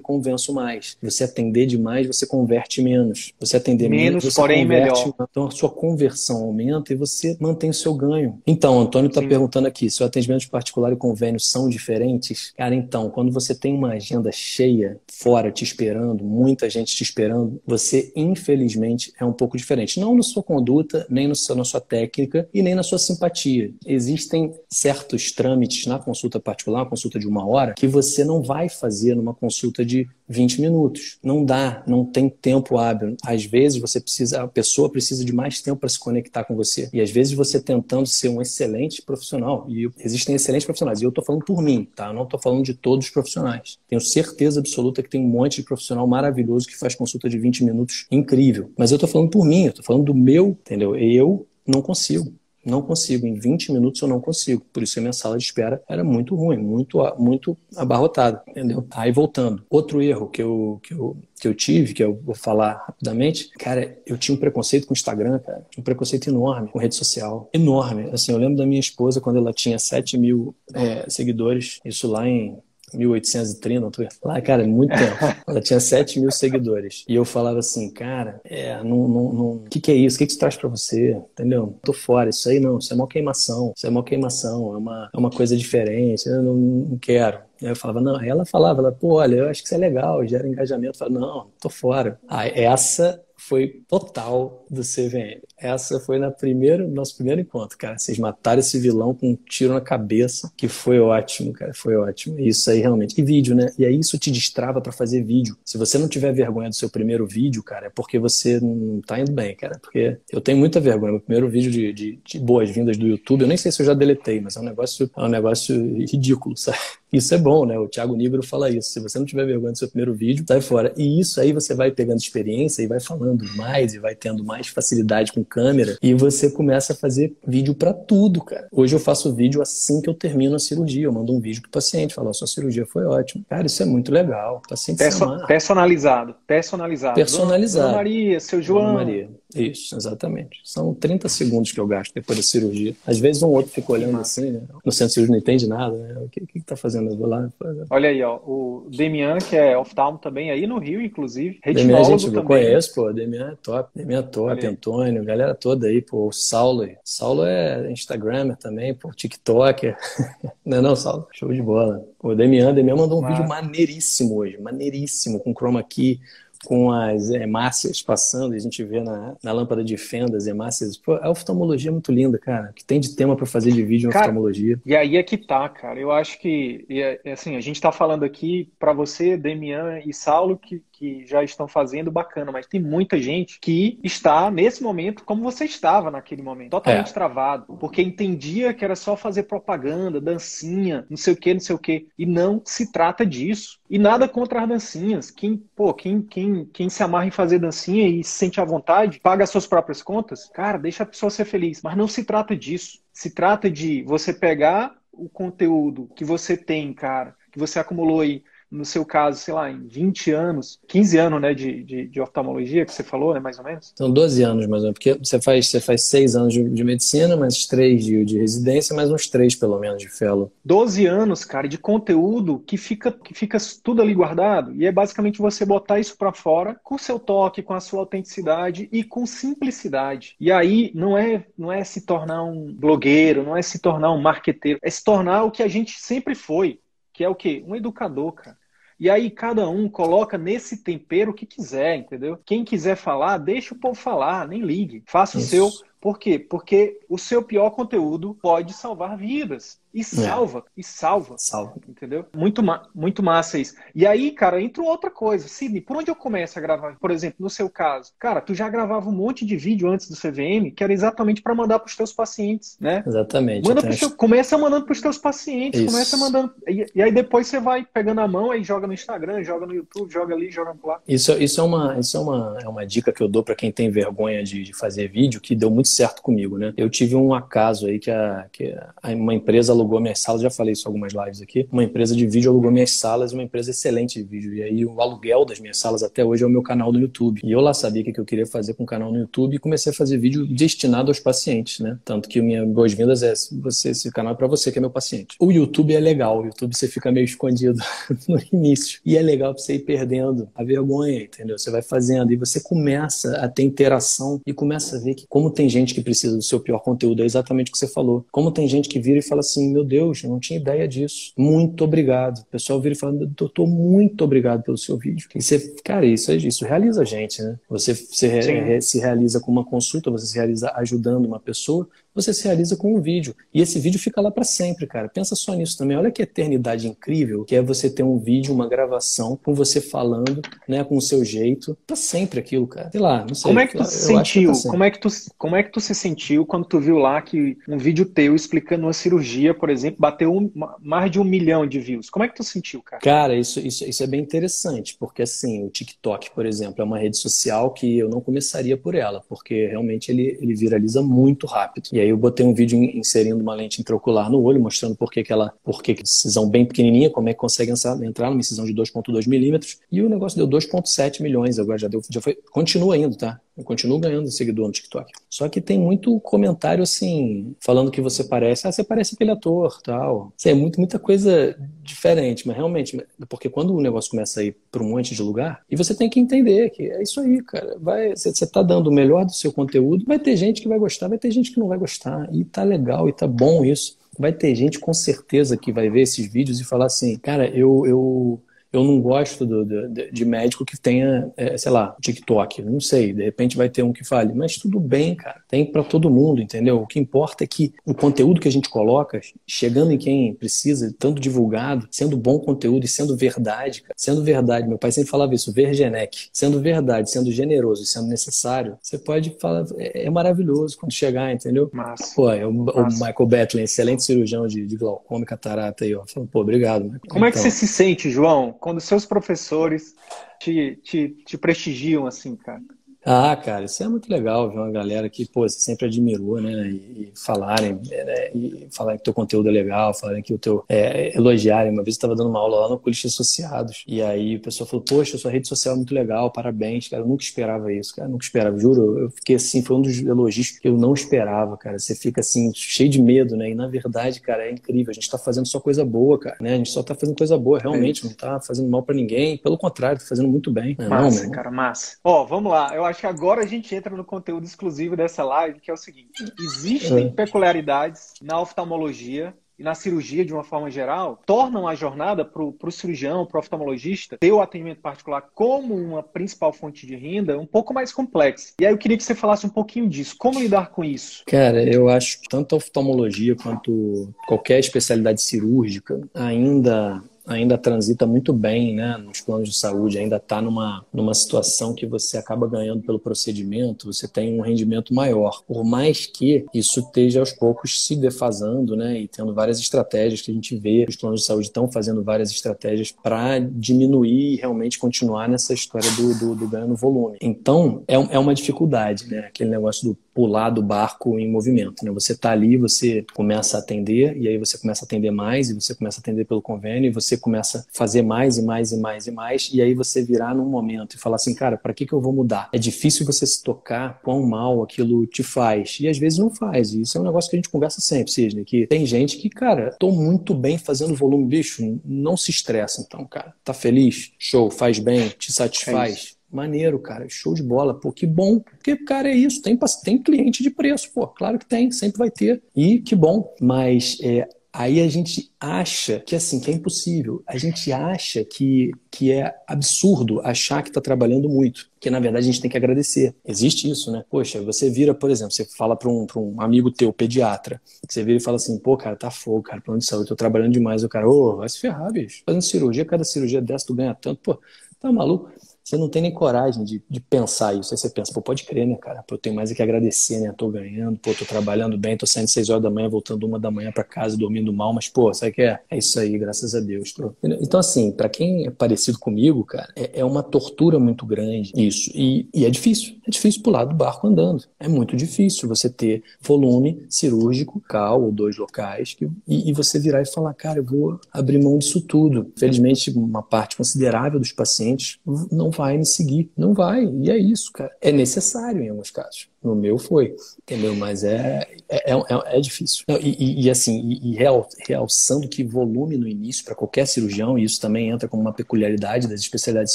Speaker 2: convenço mais. Você atender demais, você converte menos. Você atender menos, menos você
Speaker 1: porém converte, melhor.
Speaker 2: Então a sua conversão aumenta e você mantém o seu ganho. Então, o Antônio está perguntando aqui, se o atendimento particular e convênio são diferentes? Cara, então, quando você tem uma agenda cheia, fora te esperando, muita gente te esperando, você infelizmente é um pouco diferente. Não na sua conduta, nem no seu, na sua técnica e nem na sua simpatia. Existem certos trâmites na consulta particular, consulta de uma hora, que você não vai fazer numa consulta de 20 minutos. Não dá, não tem tempo hábil. Às vezes você precisa, a pessoa precisa de mais tempo para se conectar com você. E às vezes você tentando ser um excelente profissional, e existem excelentes profissionais, e eu estou falando por mim, tá? Eu não estou falando de todos os profissionais. Tenho certeza absoluta que tem um monte de profissional maravilhoso que faz consulta de 20 minutos incrível. Mas eu estou falando por mim, eu estou falando do meu, entendeu? Eu não consigo. Não consigo, em 20 minutos eu não consigo. Por isso a minha sala de espera era muito ruim, muito, muito abarrotada, entendeu? Aí voltando. Outro erro que eu, que eu, que eu tive, que eu vou falar rapidamente, cara, eu tinha um preconceito com o Instagram, cara. Um preconceito enorme com rede social. Enorme. Assim, eu lembro da minha esposa quando ela tinha 7 mil é, seguidores, isso lá em 1830, lá, cara, muito tempo. Ela tinha 7 mil seguidores. E eu falava assim, cara, é, não, não, não... o que, que é isso? O que, que isso traz pra você? Entendeu? Tô fora, isso aí não, isso é uma queimação, isso é uma queimação, é uma, é uma coisa diferente, eu não, não quero. Aí eu falava, não. Aí ela falava, ela, pô, olha, eu acho que isso é legal, gera engajamento. Eu falava, não, tô fora. Aí essa foi total do CVM. Essa foi na primeiro, nosso primeiro encontro, cara. Vocês mataram esse vilão com um tiro na cabeça, que foi ótimo, cara. Foi ótimo. Isso aí realmente. E vídeo, né? E aí isso te destrava para fazer vídeo. Se você não tiver vergonha do seu primeiro vídeo, cara, é porque você não tá indo bem, cara. Porque eu tenho muita vergonha. Meu primeiro vídeo de, de, de boas-vindas do YouTube, eu nem sei se eu já deletei, mas é um negócio, é um negócio ridículo, sabe? Isso é bom, né? O Thiago Nigro fala isso. Se você não tiver vergonha do seu primeiro vídeo, sai fora. E isso aí você vai pegando experiência e vai falando mais e vai tendo mais facilidade com câmera e você começa a fazer vídeo para tudo, cara. Hoje eu faço vídeo assim que eu termino a cirurgia. Eu mando um vídeo pro paciente, falo, sua cirurgia foi ótima. Cara, isso é muito legal. O paciente
Speaker 1: Perso Personalizado. Personalizado.
Speaker 2: Personalizado.
Speaker 1: Dona Maria, seu João. Dona Maria.
Speaker 2: Isso, exatamente. São 30 segundos que eu gasto depois da cirurgia. Às vezes um outro fica olhando assim, né? No centro cirúrgico não entende nada, né? O que, que, tá fazendo? Eu vou lá.
Speaker 1: Olha aí, ó. O Demian, que é oftalmo também, aí no Rio, inclusive.
Speaker 2: Demian, a gente também. conhece, pô. Demian é top. Demian é top, Antônio, galera toda aí, pô. O Saulo. Saulo é Instagramer também, pô. TikToker. não é não, Saulo? Show de bola. O Demian, Demian mandou um Mas... vídeo maneiríssimo hoje. Maneiríssimo, com chroma key com as hemácias passando, a gente vê na, na lâmpada de fenda as hemácias. Pô, a oftalmologia é muito linda, cara. Que tem de tema para fazer de vídeo na cara, oftalmologia.
Speaker 1: E aí é que tá, cara. Eu acho que, é, assim, a gente tá falando aqui para você, Demian e Saulo, que, que já estão fazendo bacana, mas tem muita gente que está nesse momento como você estava naquele momento, totalmente é. travado, porque entendia que era só fazer propaganda, dancinha, não sei o que, não sei o que, e não se trata disso. E nada contra as dancinhas. Quem, pô, quem, quem, quem se amarra em fazer dancinha e se sente à vontade, paga as suas próprias contas, cara, deixa a pessoa ser feliz. Mas não se trata disso. Se trata de você pegar o conteúdo que você tem, cara, que você acumulou aí no seu caso, sei lá, em 20 anos, 15 anos né, de, de, de, oftalmologia que você falou, né, mais ou menos?
Speaker 2: São 12 anos, mais ou menos, porque você faz, você faz 6 anos de, de medicina, mais 3 de, de residência, mais uns 3 pelo menos de fellow.
Speaker 1: 12 anos, cara, de conteúdo que fica, que fica tudo ali guardado, e é basicamente você botar isso para fora com o seu toque, com a sua autenticidade e com simplicidade. E aí não é, não é se tornar um blogueiro, não é se tornar um marqueteiro, é se tornar o que a gente sempre foi, que é o quê? Um educador, cara. E aí cada um coloca nesse tempero o que quiser, entendeu? Quem quiser falar, deixa o povo falar, nem ligue. Faça Isso. o seu. Por quê? Porque o seu pior conteúdo pode salvar vidas. E salva, é. e salva.
Speaker 2: Salva.
Speaker 1: Entendeu? Muito, ma muito massa isso. E aí, cara, entra outra coisa. Sidney, por onde eu começo a gravar? Por exemplo, no seu caso, cara, tu já gravava um monte de vídeo antes do CVM que era exatamente para mandar para os teus pacientes, né?
Speaker 2: Exatamente.
Speaker 1: Manda seu... Começa mandando para os teus pacientes, isso. começa mandando. E, e, aí depois você vai pegando a mão e joga no Instagram, joga no YouTube, joga ali, joga lá.
Speaker 2: Isso, isso, é, uma, isso é, uma, é uma dica que eu dou para quem tem vergonha de, de fazer vídeo, que deu muito certo comigo, né? Eu tive um acaso aí que, a, que a, uma empresa alugou minhas salas, já falei isso em algumas lives aqui, uma empresa de vídeo alugou minhas salas, uma empresa excelente de vídeo. E aí o aluguel das minhas salas até hoje é o meu canal no YouTube. E eu lá sabia o que eu queria fazer com o canal no YouTube e comecei a fazer vídeo destinado aos pacientes, né? Tanto que minha boas-vindas é você, esse canal é para você que é meu paciente. O YouTube é legal, o YouTube você fica meio escondido no início. E é legal pra você ir perdendo a vergonha, entendeu? Você vai fazendo e você começa a ter interação e começa a ver que como tem gente que precisa do seu pior conteúdo, é exatamente o que você falou. Como tem gente que vira e fala assim, meu Deus, eu não tinha ideia disso. Muito obrigado. O pessoal vira e fala, doutor, muito obrigado pelo seu vídeo. E você, cara, isso, isso realiza a gente, né? Você, você se realiza com uma consulta, você se realiza ajudando uma pessoa, você se realiza com um vídeo. E esse vídeo fica lá para sempre, cara. Pensa só nisso também. Olha que eternidade incrível que é você ter um vídeo, uma gravação com você falando, né, com o seu jeito, para sempre aquilo, cara. Sei lá, não sei.
Speaker 1: Como é que tu se sentiu? Que como é que tu como é que tu se sentiu quando tu viu lá que um vídeo teu explicando uma cirurgia, por exemplo, bateu um, mais de um milhão de views? Como é que tu sentiu, cara?
Speaker 2: Cara, isso, isso, isso é bem interessante, porque assim, o TikTok, por exemplo, é uma rede social que eu não começaria por ela, porque realmente ele, ele viraliza muito rápido. E aí eu botei um vídeo inserindo uma lente intraocular no olho, mostrando por que, que ela, por que, incisão bem pequenininha, como é que consegue entrar numa incisão de 2.2 milímetros, e o negócio deu 2.7 milhões, agora já deu, já foi, continua indo, tá? Eu continuo ganhando seguidor no TikTok. Só que tem muito comentário assim, falando que você parece, ah, você parece aquele ator, tal. É muito, muita coisa diferente, mas realmente, porque quando o negócio começa a ir para um monte de lugar, e você tem que entender que é isso aí, cara. Vai, você, você tá dando o melhor do seu conteúdo, vai ter gente que vai gostar, vai ter gente que não vai gostar. E tá legal e tá bom isso. Vai ter gente com certeza que vai ver esses vídeos e falar assim, cara, eu, eu eu não gosto do, do, de médico que tenha, é, sei lá, TikTok. Não sei, de repente vai ter um que fale, mas tudo bem, cara. Tem para todo mundo, entendeu? O que importa é que o conteúdo que a gente coloca, chegando em quem precisa, estando divulgado, sendo bom conteúdo e sendo verdade, cara. Sendo verdade. Meu pai sempre falava isso, vergenec. Sendo verdade, sendo generoso sendo necessário, você pode falar, é, é maravilhoso quando chegar, entendeu?
Speaker 1: Massa.
Speaker 2: Pô, é o, o Michael Betlin, excelente cirurgião de, de glaucoma e catarata aí, ó. Falando, pô, obrigado.
Speaker 1: Michael. Como então, é que então. você se sente, João? Quando seus professores te, te, te prestigiam assim, cara?
Speaker 2: Ah, cara, isso é muito legal ver uma galera que, pô, você sempre admirou, né? E, falarem, né? e falarem que o teu conteúdo é legal, falarem que o teu. É, elogiarem. Uma vez eu estava dando uma aula lá no Colista Associados, e aí o pessoal falou, poxa, sua rede social é muito legal, parabéns, cara. Eu nunca esperava isso, cara. Eu nunca esperava, juro. Eu fiquei assim, foi um dos elogios que eu não esperava, cara. Você fica assim, cheio de medo, né? E na verdade, cara, é incrível. A gente tá fazendo só coisa boa, cara, né? A gente só tá fazendo coisa boa, realmente, é não tá fazendo mal para ninguém. Pelo contrário, tá fazendo muito bem.
Speaker 1: Massa, não, cara, massa. Ó, vamos lá. Eu acho que agora a gente entra no conteúdo exclusivo dessa live, que é o seguinte: existem é. peculiaridades na oftalmologia e na cirurgia de uma forma geral, tornam a jornada para o cirurgião, para o oftalmologista, ter o atendimento particular como uma principal fonte de renda um pouco mais complexa. E aí eu queria que você falasse um pouquinho disso. Como lidar com isso?
Speaker 2: Cara, eu acho que tanto a oftalmologia quanto qualquer especialidade cirúrgica ainda ainda transita muito bem né, nos planos de saúde, ainda está numa, numa situação que você acaba ganhando pelo procedimento, você tem um rendimento maior. Por mais que isso esteja aos poucos se defasando né, e tendo várias estratégias que a gente vê, os planos de saúde estão fazendo várias estratégias para diminuir e realmente continuar nessa história do, do, do ganho no volume. Então, é, é uma dificuldade, né? Aquele negócio do pular do barco em movimento. Né? Você está ali, você começa a atender, e aí você começa a atender mais, e você começa a atender pelo convênio, e você começa a fazer mais e mais e mais e mais, e aí você virar num momento e falar assim, cara, para que, que eu vou mudar? É difícil você se tocar quão mal aquilo te faz, e às vezes não faz, e isso é um negócio que a gente conversa sempre, Sidney, que tem gente que, cara, tô muito bem fazendo volume, bicho, não se estressa então, cara, tá feliz? Show, faz bem, te satisfaz? É Maneiro, cara. Show de bola. Pô, que bom. Porque, cara, é isso. Tem, tem cliente de preço. Pô, claro que tem. Sempre vai ter. E que bom. Mas é, aí a gente acha que, assim, que é impossível. A gente acha que, que é absurdo achar que está trabalhando muito. Que, na verdade, a gente tem que agradecer. Existe isso, né? Poxa, você vira, por exemplo, você fala para um, um amigo teu, pediatra, você vira e fala assim, pô, cara, tá fogo, cara, plano de saúde, tô trabalhando demais. O cara, ô, oh, vai se ferrar, bicho. Fazendo cirurgia, cada cirurgia dessa tu ganha tanto. Pô, tá maluco? Você não tem nem coragem de, de pensar isso. Aí você pensa, pô, pode crer, né, cara? Pô, eu tenho mais é que agradecer, né? Tô ganhando, pô, tô trabalhando bem, tô saindo seis horas da manhã, voltando uma da manhã para casa, dormindo mal, mas, pô, sabe que é? É isso aí, graças a Deus. Então, assim, para quem é parecido comigo, cara, é, é, uma tortura muito grande isso. E, e é difícil. É difícil pular do barco andando. É muito difícil você ter volume cirúrgico, cal ou dois locais, que, e, e você virar e falar, cara, eu vou abrir mão disso tudo. Felizmente, uma parte considerável dos pacientes não vai me seguir. Não vai. E é isso, cara. É necessário em alguns casos. No meu foi, entendeu? Mas é, é, é, é difícil. E, e, assim, e, e real, realçando que volume no início, para qualquer cirurgião, e isso também entra como uma peculiaridade das especialidades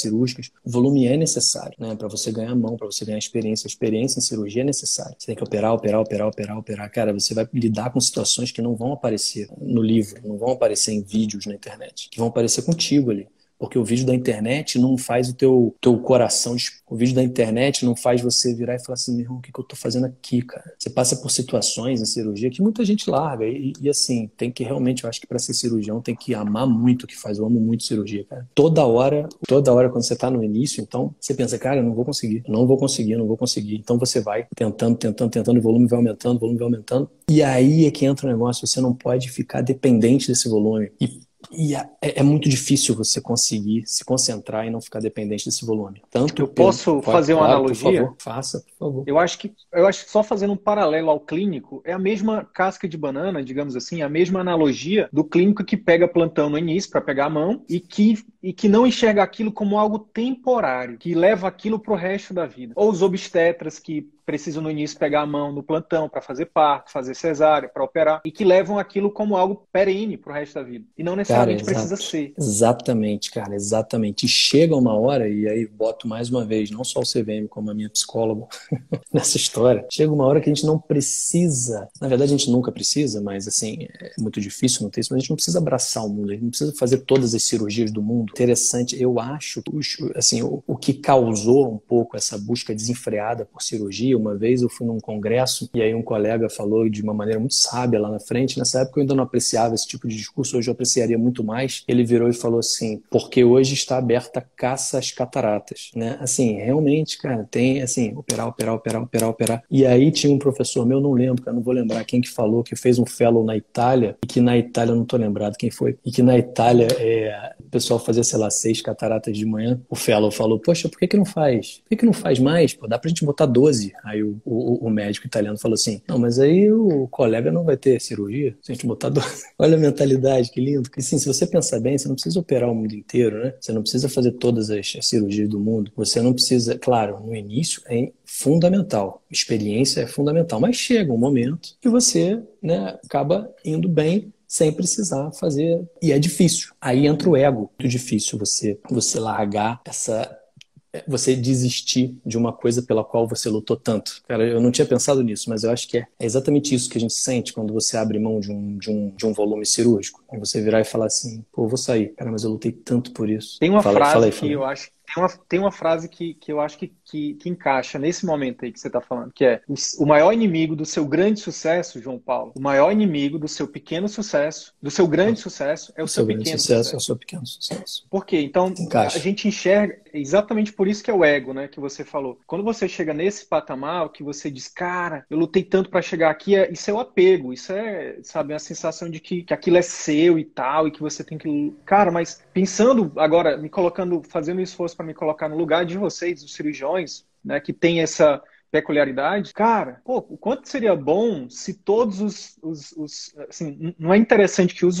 Speaker 2: cirúrgicas, o volume é necessário, né? Para você ganhar mão, para você ganhar experiência. A experiência em cirurgia é necessária. Você tem que operar, operar, operar, operar, operar. Cara, você vai lidar com situações que não vão aparecer no livro, não vão aparecer em vídeos na internet, que vão aparecer contigo ali. Porque o vídeo da internet não faz o teu, teu coração. O vídeo da internet não faz você virar e falar assim: meu irmão, o que, que eu tô fazendo aqui, cara? Você passa por situações em cirurgia que muita gente larga. E, e assim, tem que realmente, eu acho que para ser cirurgião tem que amar muito o que faz. Eu amo muito cirurgia, cara. Toda hora, toda hora quando você tá no início, então você pensa, cara, eu não vou conseguir, não vou conseguir, não vou conseguir. Então você vai tentando, tentando, tentando, o volume vai aumentando, o volume vai aumentando. E aí é que entra o negócio, você não pode ficar dependente desse volume. E e é, é, muito difícil você conseguir se concentrar e não ficar dependente desse volume. Tanto
Speaker 1: eu posso fazer uma claro, analogia?
Speaker 2: Por favor, faça, por favor.
Speaker 1: Eu acho que eu acho que só fazendo um paralelo ao clínico é a mesma casca de banana, digamos assim, a mesma analogia do clínico que pega plantão no início para pegar a mão e que e que não enxerga aquilo como algo temporário, que leva aquilo para o resto da vida. Ou os obstetras que precisam no início pegar a mão no plantão para fazer parto, fazer cesárea, para operar, e que levam aquilo como algo perene para o resto da vida. E não necessariamente cara, precisa ser.
Speaker 2: Exatamente, cara, exatamente. E chega uma hora, e aí boto mais uma vez, não só o CVM, como a minha psicóloga nessa história, chega uma hora que a gente não precisa, na verdade a gente nunca precisa, mas assim, é muito difícil não ter isso, mas a gente não precisa abraçar o mundo, a gente não precisa fazer todas as cirurgias do mundo. Interessante, eu acho, assim, o, o que causou um pouco essa busca desenfreada por cirurgia, uma vez eu fui num congresso e aí um colega falou de uma maneira muito sábia lá na frente. Nessa época eu ainda não apreciava esse tipo de discurso, hoje eu apreciaria muito mais. Ele virou e falou assim: porque hoje está aberta caça às cataratas, né? Assim, realmente, cara, tem assim, operar, operar, operar, operar, operar. E aí tinha um professor meu, não lembro, cara, não vou lembrar quem que falou, que fez um fellow na Itália, e que na Itália, não tô lembrado quem foi, e que na Itália é, o pessoal fazia, sei lá, seis cataratas de manhã. O fellow falou: Poxa, por que, que não faz? Por que, que não faz mais? Pô, dá pra gente botar 12. Aí o, o, o, médico italiano falou assim: Não, mas aí o colega não vai ter cirurgia se a gente botar 12. Olha a mentalidade, que lindo. Porque assim, se você pensar bem, você não precisa operar o mundo inteiro, né? Você não precisa fazer todas as, as cirurgias do mundo. Você não precisa, claro, no início é fundamental. Experiência é fundamental, mas chega um momento que você né, acaba indo bem sem precisar fazer. E é difícil. Aí entra o ego. Muito difícil você, você largar essa você desistir de uma coisa pela qual você lutou tanto. Cara, eu não tinha pensado nisso, mas eu acho que é, é exatamente isso que a gente sente quando você abre mão de um, de um, de um volume cirúrgico. E você virar e falar assim, pô, vou sair. Cara, mas eu lutei tanto por isso.
Speaker 1: Tem uma fala, frase fala aí, que eu acho tem uma, tem uma frase que, que eu acho que, que, que encaixa nesse momento aí que você está falando, que é o, maior inimigo do seu grande sucesso, João Paulo, o maior inimigo do seu pequeno sucesso, do seu grande sucesso, é o, o seu, seu pequeno sucesso, sucesso. É
Speaker 2: o seu pequeno sucesso.
Speaker 1: Por quê? Então, encaixa. a gente enxerga, exatamente por isso que é o ego, né, que você falou. Quando você chega nesse patamar, que você diz, cara, eu lutei tanto para chegar aqui, é, isso é o apego, isso é, sabe, a sensação de que, que aquilo é seu e tal, e que você tem que. Cara, mas pensando agora, me colocando, fazendo um esforço para me colocar no lugar de vocês, os cirurgiões, né, que tem essa peculiaridade, cara, pô, o quanto seria bom se todos os, os, os assim, não é interessante que os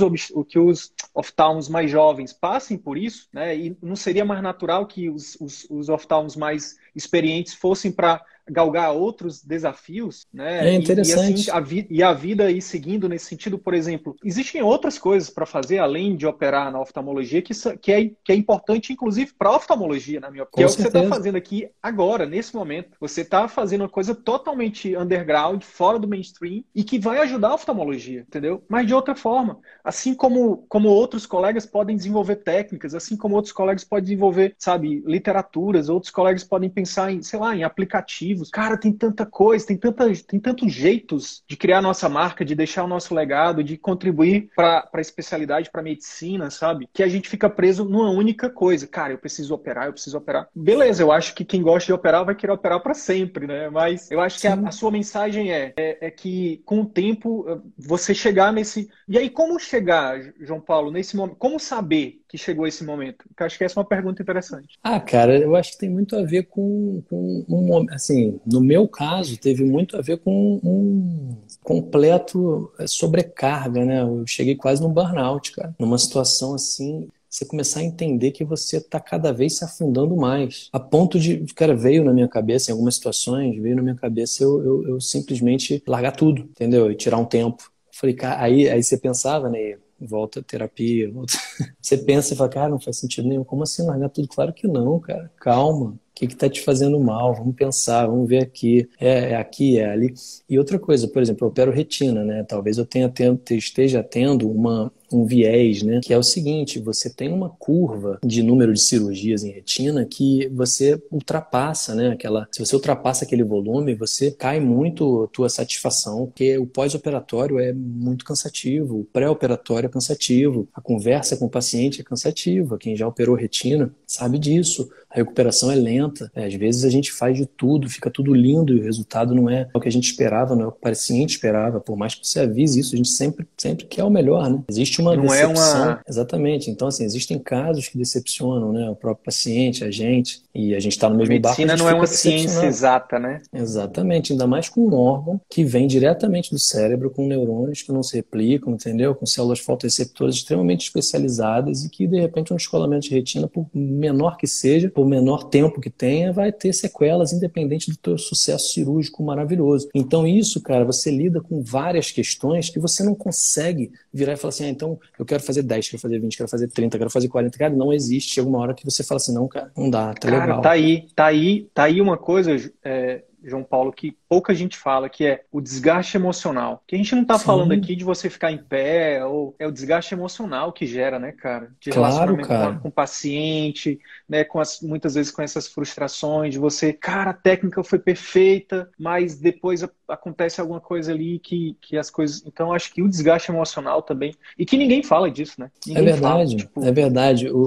Speaker 1: que os oftalmos mais jovens passem por isso, né? E não seria mais natural que os, os, os oftalmos mais experientes fossem para galgar outros desafios, né?
Speaker 2: É interessante.
Speaker 1: E, e, assim, a, vi e a vida ir seguindo nesse sentido, por exemplo, existem outras coisas para fazer além de operar na oftalmologia que, que, é, que é importante, inclusive, para a oftalmologia, na minha opinião. Que é o que você está fazendo aqui agora, nesse momento. Você está fazendo uma coisa totalmente underground, fora do mainstream, e que vai ajudar a oftalmologia, entendeu? Mas de outra forma. Assim como, como outros colegas podem desenvolver técnicas, assim como outros colegas podem desenvolver, sabe, literaturas, outros colegas podem pensar em, sei lá, em aplicativos Cara, tem tanta coisa, tem, tanta, tem tantos jeitos de criar nossa marca, de deixar o nosso legado, de contribuir para a especialidade, para medicina, sabe? Que a gente fica preso numa única coisa. Cara, eu preciso operar, eu preciso operar. Beleza, eu acho que quem gosta de operar vai querer operar para sempre, né? Mas eu acho que a, a, sua mensagem é, é, é que com o tempo você chegar nesse. E aí, como chegar, João Paulo, nesse momento? Como saber que chegou esse momento? Eu acho que essa é uma pergunta interessante.
Speaker 2: Ah, cara, eu acho que tem muito a ver com, com um assim, no meu caso, teve muito a ver com um completo é, sobrecarga, né? Eu cheguei quase num burnout, cara, numa situação assim você começar a entender que você está cada vez se afundando mais. A ponto de, cara, veio na minha cabeça, em algumas situações, veio na minha cabeça eu, eu, eu simplesmente largar tudo, entendeu? E tirar um tempo. Falei, cara, aí, aí você pensava, né? Volta a terapia, volta... você pensa e fala, cara, não faz sentido nenhum. Como assim largar tudo? Claro que não, cara. Calma. O que está te fazendo mal? Vamos pensar, vamos ver aqui. É, é, aqui, é ali. E outra coisa, por exemplo, eu opero retina, né? Talvez eu tenha, esteja tendo uma, um viés, né? Que é o seguinte: você tem uma curva de número de cirurgias em retina que você ultrapassa, né? Aquela, se você ultrapassa aquele volume, você cai muito a tua satisfação, porque o pós-operatório é muito cansativo, o pré-operatório é cansativo, a conversa com o paciente é cansativa. Quem já operou retina sabe disso. A recuperação é lenta. É, às vezes a gente faz de tudo, fica tudo lindo e o resultado não é o que a gente esperava, não é o que o paciente esperava. Por mais que você avise isso, a gente sempre, sempre quer o melhor, né? Existe existe uma não decepção. É uma... Exatamente. Então, assim, existem casos que decepcionam, né? O próprio paciente, a gente, e a gente está no mesmo
Speaker 1: Medicina barco. Medicina não é uma ciência exata, né?
Speaker 2: Exatamente. Ainda mais com um órgão que vem diretamente do cérebro, com neurônios que não se replicam, entendeu? Com células fotoreceptoras extremamente especializadas e que, de repente, um descolamento de retina, por menor que seja, por menor tempo que tenha, vai ter sequelas independente do teu sucesso cirúrgico maravilhoso. Então, isso, cara, você lida com várias questões que você não consegue virar e falar assim, ah, então então eu quero fazer 10, quero fazer 20, quero fazer 30, quero fazer 40. Cara, não existe. Chega uma hora que você fala assim, não, cara, não dá, tá cara, legal.
Speaker 1: Tá aí, tá aí, tá aí uma coisa, é, João Paulo, que pouca gente fala, que é o desgaste emocional. Que a gente não está falando aqui de você ficar em pé, ou é o desgaste emocional que gera, né, cara? De
Speaker 2: claro, relacionamento cara.
Speaker 1: Com, o paciente, né? Com as, muitas vezes com essas frustrações de você, cara, a técnica foi perfeita, mas depois acontece alguma coisa ali que, que as coisas. Então, acho que o desgaste emocional também. E que ninguém fala disso, né?
Speaker 2: Ninguém é verdade, fala, tipo... é verdade. O,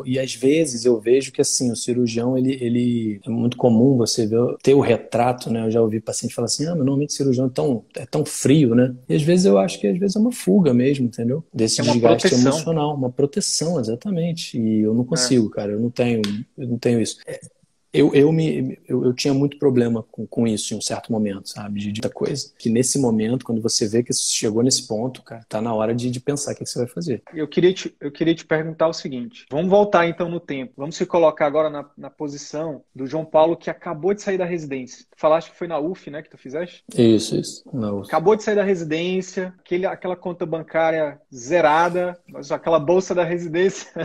Speaker 2: o, e às vezes eu vejo que assim, o cirurgião, ele, ele é muito comum você ver, ter o retrato, né? Eu já ouvi paciente falar assim, ah, mas normalmente cirurgião é tão, é tão frio, né? E às vezes eu acho que às vezes é uma fuga mesmo, entendeu? Desse é desgaste proteção. emocional, uma proteção, exatamente. E eu não consigo, é. cara, eu não tenho, eu não tenho isso. Eu, eu, me, eu, eu, tinha muito problema com, com isso em um certo momento, sabe? De, muita coisa. Que nesse momento, quando você vê que chegou nesse ponto, cara, tá na hora de, de pensar o que, que, você vai fazer.
Speaker 1: Eu queria, te, eu queria te perguntar o seguinte: vamos voltar então no tempo. Vamos se colocar agora na, na posição do João Paulo que acabou de sair da residência. Tu falaste que foi na UF, né? Que tu fizeste?
Speaker 2: Isso, isso. Na UF.
Speaker 1: Acabou de sair da residência, aquele, aquela conta bancária zerada, aquela bolsa da residência.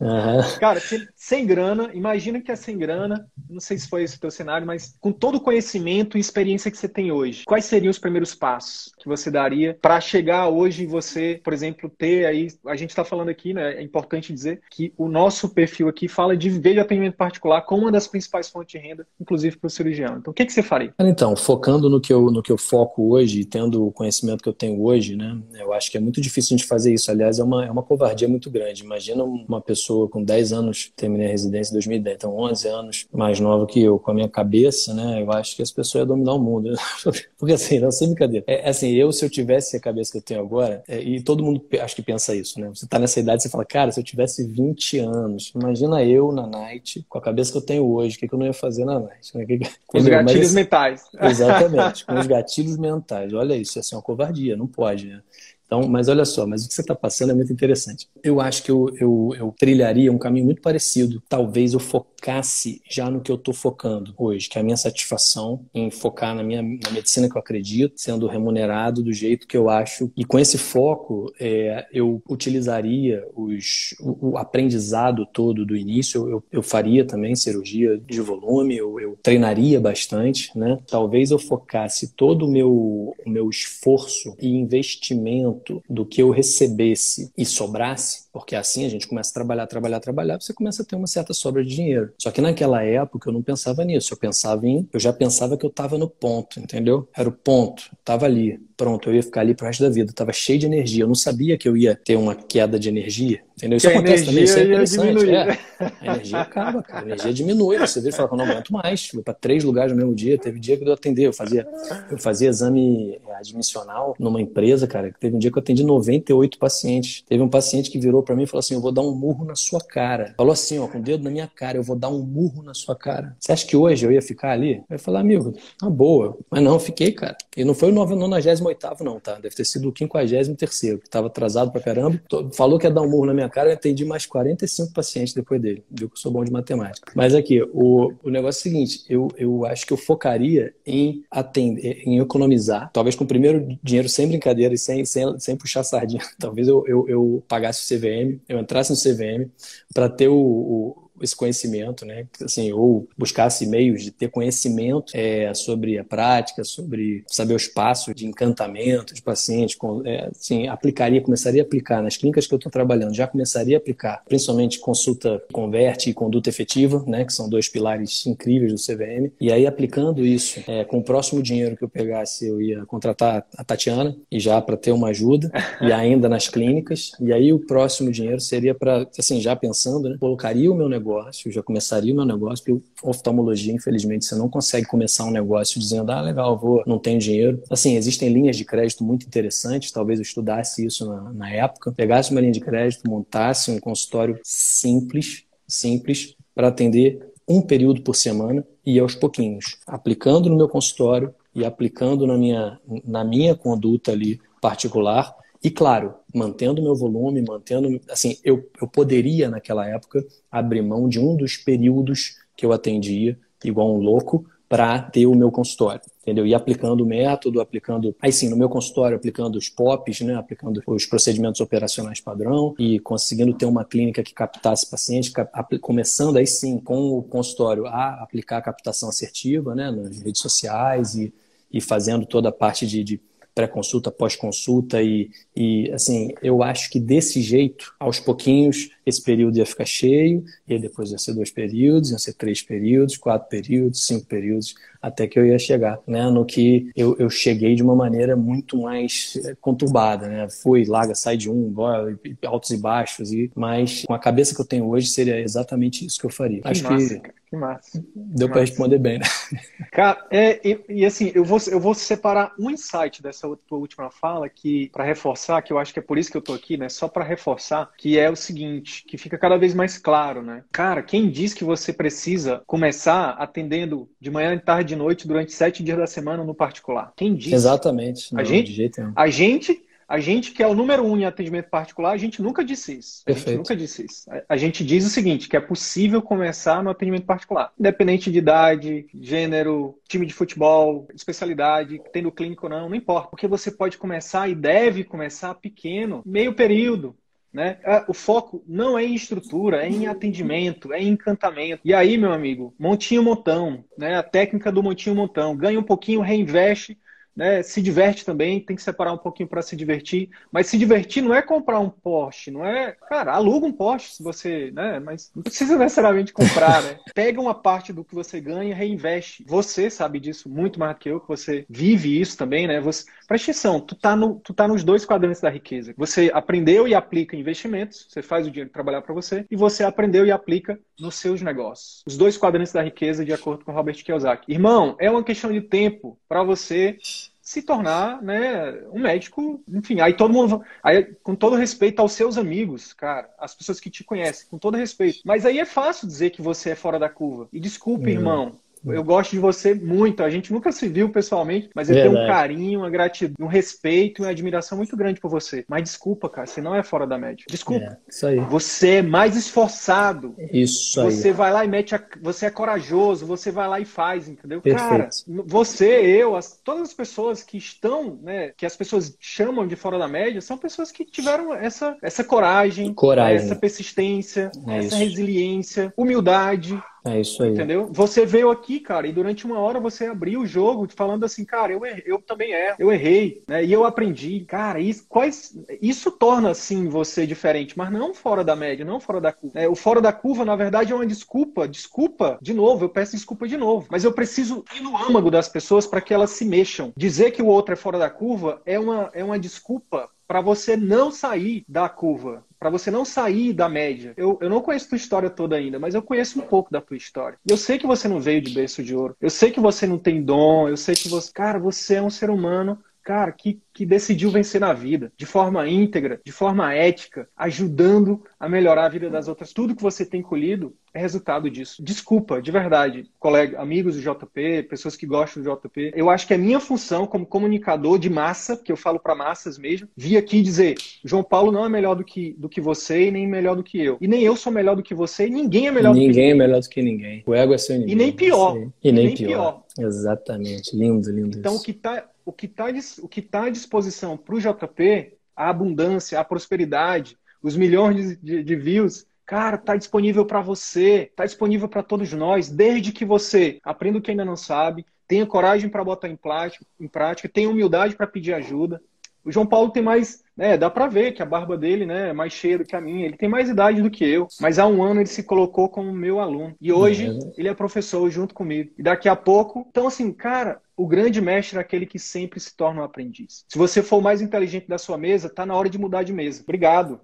Speaker 1: Uhum. Cara, sem, sem grana, imagina que é sem grana não sei se foi esse o teu cenário, mas com todo o conhecimento e experiência que você tem hoje, quais seriam os primeiros passos que você daria para chegar hoje e você, por exemplo, ter aí, a gente está falando aqui, né, é importante dizer que o nosso perfil aqui fala de viver de atendimento particular como uma das principais fontes de renda, inclusive para o cirurgião. Então, o que, que você faria?
Speaker 2: Então, focando no que eu, no que eu foco hoje, tendo o conhecimento que eu tenho hoje, né, eu acho que é muito difícil a gente fazer isso. Aliás, é uma, é uma covardia muito grande. Imagina uma pessoa com 10 anos, terminei a residência em 2010, então 11 anos, anos mais nova que eu, com a minha cabeça, né? Eu acho que as pessoas iam dominar o mundo. Porque assim, não sem brincadeira. É, assim, eu, se eu tivesse a cabeça que eu tenho agora, é, e todo mundo acho que pensa isso, né? Você tá nessa idade, você fala, cara, se eu tivesse 20 anos, imagina eu na night, com a cabeça que eu tenho hoje, o que, que eu não ia fazer na night? Né?
Speaker 1: Com os gatilhos Mas, mentais.
Speaker 2: Exatamente, com os gatilhos mentais. Olha isso, ia ser uma covardia, não pode, né? Então, mas olha só, mas o que você está passando é muito interessante. Eu acho que eu, eu, eu trilharia um caminho muito parecido. Talvez eu focasse já no que eu estou focando hoje, que é a minha satisfação em focar na minha na medicina que eu acredito, sendo remunerado do jeito que eu acho. E com esse foco, é, eu utilizaria os, o, o, aprendizado todo do início. Eu, eu faria também cirurgia de volume, eu, eu treinaria bastante, né? Talvez eu focasse todo o meu, o meu esforço e investimento ponto do que eu recebesse e sobrasse, porque assim a gente começa a trabalhar, trabalhar, trabalhar, você começa a ter uma certa sobra de dinheiro. Só que naquela época eu não pensava nisso, eu pensava em, eu já pensava que eu estava no ponto, entendeu? Era o ponto, estava ali, pronto, eu ia ficar ali pro resto da vida, eu tava cheio de energia, eu não sabia que eu ia ter uma queda de energia, entendeu? Isso acontece também, isso é interessante.
Speaker 1: É,
Speaker 2: a energia acaba, cara, a energia diminui, você vê e fala, não aguento mais, fui para três lugares no mesmo dia, teve dia que eu atender, eu fazia, eu fazia exame é, admissional numa empresa, cara, teve um dia que eu atendi 98 pacientes, teve um paciente que virou para mim e falou assim, eu vou dar um murro na sua cara, falou assim, ó, com o dedo na minha cara, eu vou dar um murro na sua cara. Você acha que hoje eu ia ficar ali? Eu ia falar, amigo, uma boa, mas não, fiquei, cara, e não foi o 98 não, tá? Deve ter sido o 53 que estava atrasado pra caramba. Falou que ia dar um murro na minha cara, eu atendi mais 45 pacientes depois dele. Viu que eu sou bom de matemática. Mas aqui, o, o negócio é o seguinte: eu, eu acho que eu focaria em atender, em economizar, talvez com o primeiro dinheiro sem brincadeira e sem, sem, sem puxar sardinha. Talvez eu, eu, eu pagasse o CVM, eu entrasse no CVM para ter o, o esse conhecimento, né? Assim, ou buscasse meios de ter conhecimento é, sobre a prática, sobre saber os passos de encantamento de pacientes, com, é, assim, aplicaria, começaria a aplicar nas clínicas que eu estou trabalhando, já começaria a aplicar, principalmente consulta converte e conduta efetiva, né? Que são dois pilares incríveis do CVM. E aí aplicando isso, é, com o próximo dinheiro que eu pegasse, eu ia contratar a Tatiana e já para ter uma ajuda e ainda nas clínicas. E aí o próximo dinheiro seria para, assim, já pensando, né? Colocaria o meu negócio negócio, já começaria o meu negócio, porque oftalmologia, infelizmente, você não consegue começar um negócio dizendo, ah, legal, vou, não tenho dinheiro. Assim, existem linhas de crédito muito interessantes, talvez eu estudasse isso na, na época, pegasse uma linha de crédito, montasse um consultório simples, simples, para atender um período por semana e aos pouquinhos, aplicando no meu consultório e aplicando na minha, na minha conduta ali particular, e claro, mantendo meu volume, mantendo. Assim, eu, eu poderia, naquela época, abrir mão de um dos períodos que eu atendia, igual um louco, para ter o meu consultório, entendeu? E aplicando o método, aplicando, aí sim, no meu consultório, aplicando os POPs, né? Aplicando os procedimentos operacionais padrão e conseguindo ter uma clínica que captasse pacientes, começando aí sim com o consultório a aplicar a captação assertiva, né? Nas redes sociais e, e fazendo toda a parte de, de pré-consulta, pós-consulta e, e, assim, eu acho que desse jeito, aos pouquinhos, esse período ia ficar cheio, e depois ia ser dois períodos, ia ser três períodos, quatro períodos, cinco períodos, até que eu ia chegar, né, no que eu, eu cheguei de uma maneira muito mais eh, conturbada, né, fui, larga, sai de um, altos e baixos, e, mas com a cabeça que eu tenho hoje seria exatamente isso que eu faria.
Speaker 1: Que
Speaker 2: acho
Speaker 1: massa,
Speaker 2: que
Speaker 1: que massa.
Speaker 2: Deu para responder bem, né?
Speaker 1: Cara, é, e, e, assim, eu vou, eu vou separar um insight dessa tua última fala, que para reforçar, que eu acho que é por isso que eu tô aqui, né? Só para reforçar, que é o seguinte, que fica cada vez mais claro, né? Cara, quem diz que você precisa começar atendendo de manhã, de tarde, de noite, durante sete dias da semana no particular? Quem diz?
Speaker 2: Exatamente.
Speaker 1: Não, a gente,
Speaker 2: de jeito nenhum.
Speaker 1: A gente a gente que é o número um em atendimento particular, a gente nunca disse isso. A gente nunca disse isso. A gente diz o seguinte, que é possível começar no atendimento particular. Independente de idade, gênero, time de futebol, especialidade, tendo clínico ou não, não importa. Porque você pode começar e deve começar pequeno, meio período, né? É, o foco não é em estrutura, é em atendimento, é em encantamento. E aí, meu amigo, montinho montão, né? A técnica do montinho montão. Ganha um pouquinho, reinveste né, se diverte também, tem que separar um pouquinho para se divertir. Mas se divertir não é comprar um Porsche, não é. Cara, aluga um Porsche se você. Né, mas não precisa necessariamente comprar, né? Pega uma parte do que você ganha e reinveste. Você sabe disso muito mais do que eu, que você vive isso também, né? Você, presta atenção, tu tá, no, tu tá nos dois quadrantes da riqueza. Você aprendeu e aplica investimentos, você faz o dinheiro trabalhar para você, e você aprendeu e aplica nos seus negócios. Os dois quadrantes da riqueza, de acordo com Robert Kiyosaki. Irmão, é uma questão de tempo para você se tornar né, um médico, enfim, aí todo mundo, aí, com todo respeito aos seus amigos, cara, as pessoas que te conhecem, com todo respeito. Mas aí é fácil dizer que você é fora da curva. E desculpe, uhum. irmão, eu gosto de você muito. A gente nunca se viu pessoalmente, mas eu Verdade. tenho um carinho, uma gratidão, um respeito e uma admiração muito grande por você. Mas desculpa, cara, você não é fora da média. Desculpa. É,
Speaker 2: isso aí.
Speaker 1: Você é mais esforçado.
Speaker 2: Isso aí.
Speaker 1: Você vai lá e mete a... Você é corajoso, você vai lá e faz, entendeu? Perfeito. Cara, você, eu, as... todas as pessoas que estão, né, que as pessoas chamam de fora da média, são pessoas que tiveram essa, essa coragem,
Speaker 2: coragem.
Speaker 1: essa persistência, é essa isso. resiliência, humildade
Speaker 2: É isso aí.
Speaker 1: Entendeu? Você veio aqui, cara, e durante uma hora você abriu o jogo falando assim, cara, eu, errei, eu também erro, eu errei, né? E eu aprendi. Cara, isso, quais, isso torna, assim, você diferente, mas não fora da média, não fora da curva. É, o fora da curva, na verdade, é uma desculpa. Desculpa, de novo, eu peço desculpa de novo. Mas eu preciso ir no âmago das pessoas para que elas se mexam. Dizer que o outro é fora da curva é uma, é uma desculpa para você não sair da curva, para você não sair da média. Eu, eu não conheço tua história toda ainda, mas eu conheço um pouco da tua história. Eu sei que você não veio de berço de ouro. Eu sei que você não tem dom. Eu sei que você. Cara, você é um ser humano cara, que, que decidiu vencer na vida, de forma íntegra, de forma ética, ajudando a melhorar a vida das outras. Tudo que você tem colhido é resultado disso. Desculpa, de verdade, colega, amigos do JP, pessoas que gostam do JP. Eu acho que é minha função como comunicador de massa, que eu falo para massas mesmo, vir aqui dizer: João Paulo não é melhor do que, do que você e nem melhor do que eu. E nem eu sou melhor do que você e ninguém é melhor
Speaker 2: ninguém
Speaker 1: do que
Speaker 2: Ninguém é melhor do que ninguém. O ego é seu inimigo.
Speaker 1: E nem pior.
Speaker 2: E nem, nem pior. pior. Exatamente. Lindo, lindo.
Speaker 1: Então,
Speaker 2: isso.
Speaker 1: o que está o que está tá à disposição para o JP, a abundância, a prosperidade, os milhões de, de views, cara, está disponível para você, está disponível para todos nós, desde que você aprenda o que ainda não sabe, tenha coragem para botar em em prática, tenha humildade para pedir ajuda. O João Paulo tem mais, né, dá para ver que a barba dele, né, é mais cheia do que a minha. Ele tem mais idade do que eu, mas há um ano ele se colocou como meu aluno. E hoje é. ele é professor junto comigo. E daqui a pouco, então assim, cara, o grande mestre é aquele que sempre se torna um aprendiz. Se você for o mais inteligente da sua mesa, tá na hora de mudar de mesa. Obrigado.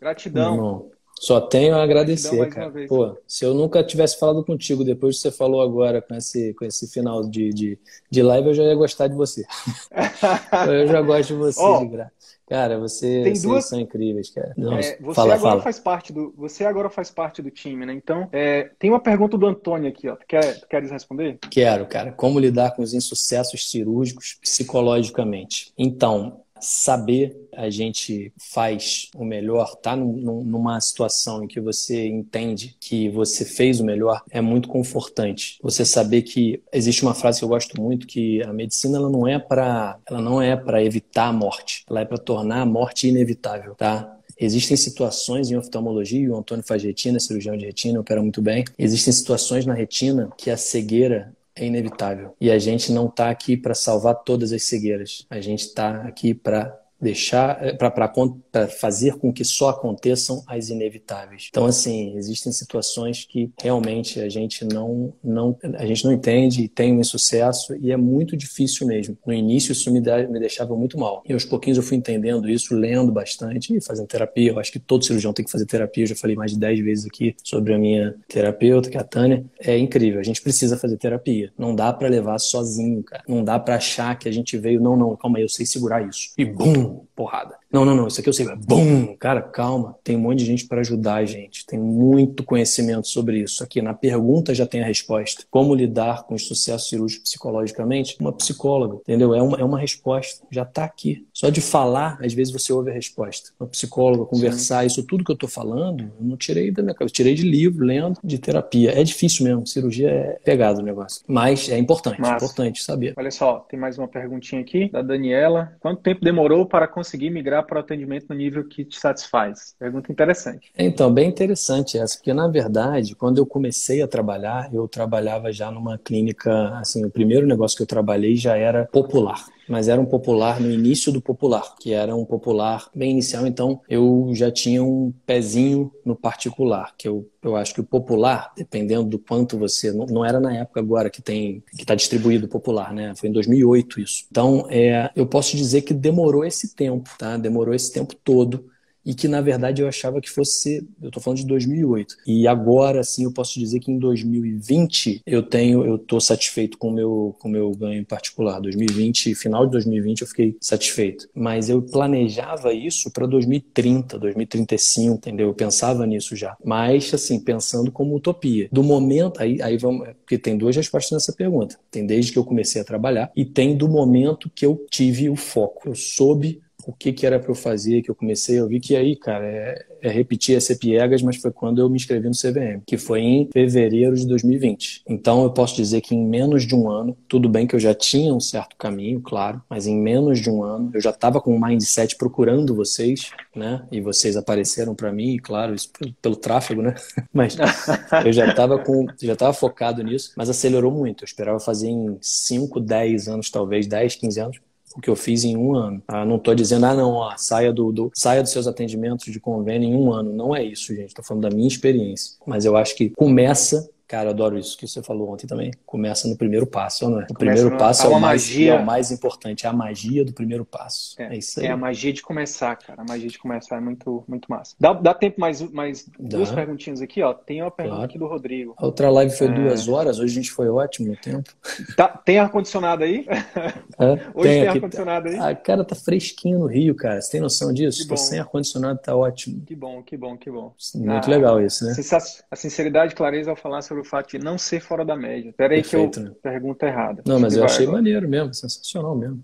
Speaker 1: Gratidão.
Speaker 2: Só tenho a agradecer, cara. Pô, se eu nunca tivesse falado contigo depois que você falou agora com esse, com esse final de, de, de live, eu já ia gostar de você. eu já gosto de você, oh, de Cara, você, tem duas... são incríveis, cara.
Speaker 1: Não, é, você fala, agora fala. faz parte do, você agora faz parte do time, né? Então, é, tem uma pergunta do Antônio aqui, ó. Tu, quer, queres responder?
Speaker 2: Quero, cara. Como lidar com os insucessos cirúrgicos psicologicamente? Então, saber a gente faz o melhor, tá numa situação em que você entende que você fez o melhor, é muito confortante. Você saber que existe uma frase que eu gosto muito que a medicina ela não é para ela não é para evitar a morte, ela é para tornar a morte inevitável, tá? Existem situações em oftalmologia, o Antônio faz retina, cirurgião de retina, opera muito bem. Existem situações na retina que a cegueira é inevitável. E a gente não está aqui para salvar todas as cegueiras. A gente está aqui para deixar eh, para fazer com que só aconteçam as inevitáveis. Então assim, existem situações que realmente a gente não não a gente não entende e tem um insucesso e é muito difícil mesmo. No início isso me, me deixava muito mal. E aos pouquinhos eu fui entendendo isso, lendo bastante e fazendo terapia. Eu acho que todo cirurgião tem que fazer terapia. Eu já falei mais de 10 vezes aqui sobre a minha terapeuta, que é a Tânia. É incrível, a gente precisa fazer terapia. Não dá para levar sozinho, cara. Não dá para achar que a gente veio, não, não, calma aí, eu sei segurar isso. E bum, porrada. Não, não, não, isso aqui eu sei. Bum! Cara, calma. Tem um monte de gente para ajudar a gente. Tem muito conhecimento sobre isso. Aqui na pergunta já tem a resposta. Como lidar com o sucesso cirúrgico psicologicamente? Uma psicóloga, entendeu? É uma, é uma resposta. Já está aqui. Só de falar, às vezes você ouve a resposta. Uma psicóloga, conversar, Sim. isso tudo que eu estou falando, eu não tirei da minha cabeça. Tirei de livro, lendo, de terapia. É difícil mesmo. Cirurgia é pegado o negócio. Mas é importante, é importante saber.
Speaker 1: Olha só, tem mais uma perguntinha aqui da Daniela. Quanto tempo demorou para conseguir migrar para o atendimento no nível que te satisfaz? Pergunta interessante.
Speaker 2: Então, bem interessante essa, porque na verdade, quando eu comecei a trabalhar, eu trabalhava já numa clínica, assim, o primeiro negócio que eu trabalhei já era popular mas era um popular no início do popular, que era um popular bem inicial, então eu já tinha um pezinho no particular, que eu, eu acho que o popular, dependendo do quanto você, não, não era na época agora que tem que está distribuído o popular, né? Foi em 2008 isso. Então, é, eu posso dizer que demorou esse tempo, tá? Demorou esse tempo todo e que na verdade eu achava que fosse ser, eu estou falando de 2008. E agora sim eu posso dizer que em 2020 eu tenho, eu estou satisfeito com meu com meu ganho particular. 2020, final de 2020 eu fiquei satisfeito. Mas eu planejava isso para 2030, 2035, entendeu? Eu pensava nisso já. Mas assim, pensando como utopia. Do momento aí aí vamos, porque tem duas respostas nessa pergunta. Tem desde que eu comecei a trabalhar e tem do momento que eu tive o foco. Eu soube o que, que era para eu fazer, que eu comecei, eu vi que aí, cara, é, é repetir, ser piegas, mas foi quando eu me inscrevi no CVM, que foi em fevereiro de 2020. Então eu posso dizer que em menos de um ano, tudo bem que eu já tinha um certo caminho, claro, mas em menos de um ano eu já estava com o mindset procurando vocês, né? E vocês apareceram para mim, claro, isso pelo, pelo tráfego, né? Mas eu já estava com, já estava focado nisso, mas acelerou muito. Eu esperava fazer em 5, 10 anos, talvez 10, 15 anos o que eu fiz em um ano. Ah, não estou dizendo, ah, não, ó, saia, do, do, saia dos seus atendimentos de convênio em um ano. Não é isso, gente. Estou falando da minha experiência. Mas eu acho que começa Cara, eu adoro isso que você falou ontem também. Começa no primeiro passo, não é? O primeiro no... passo é o, mais, magia... é o mais importante, é a magia do primeiro passo.
Speaker 1: É,
Speaker 2: é,
Speaker 1: isso aí. É a magia de começar, cara. A magia de começar é muito, muito massa. Dá, dá tempo mais, mais duas perguntinhas aqui, ó. Tem uma pergunta claro. aqui do Rodrigo.
Speaker 2: A outra live foi é... duas horas, hoje a gente foi ótimo no tempo.
Speaker 1: Tá, tem ar-condicionado aí?
Speaker 2: É, hoje tem, tem ar-condicionado aí? Ah, cara, tá fresquinho no Rio, cara. Você tem noção disso? Tô sem ar-condicionado, tá ótimo.
Speaker 1: Que bom, que bom, que bom.
Speaker 2: Muito ah, legal isso, né?
Speaker 1: A sinceridade e clareza ao falar sobre o fato de não ser fora da média. Espera aí que eu né? pergunta errada.
Speaker 2: Não, mas eu achei agora. maneiro mesmo, sensacional mesmo.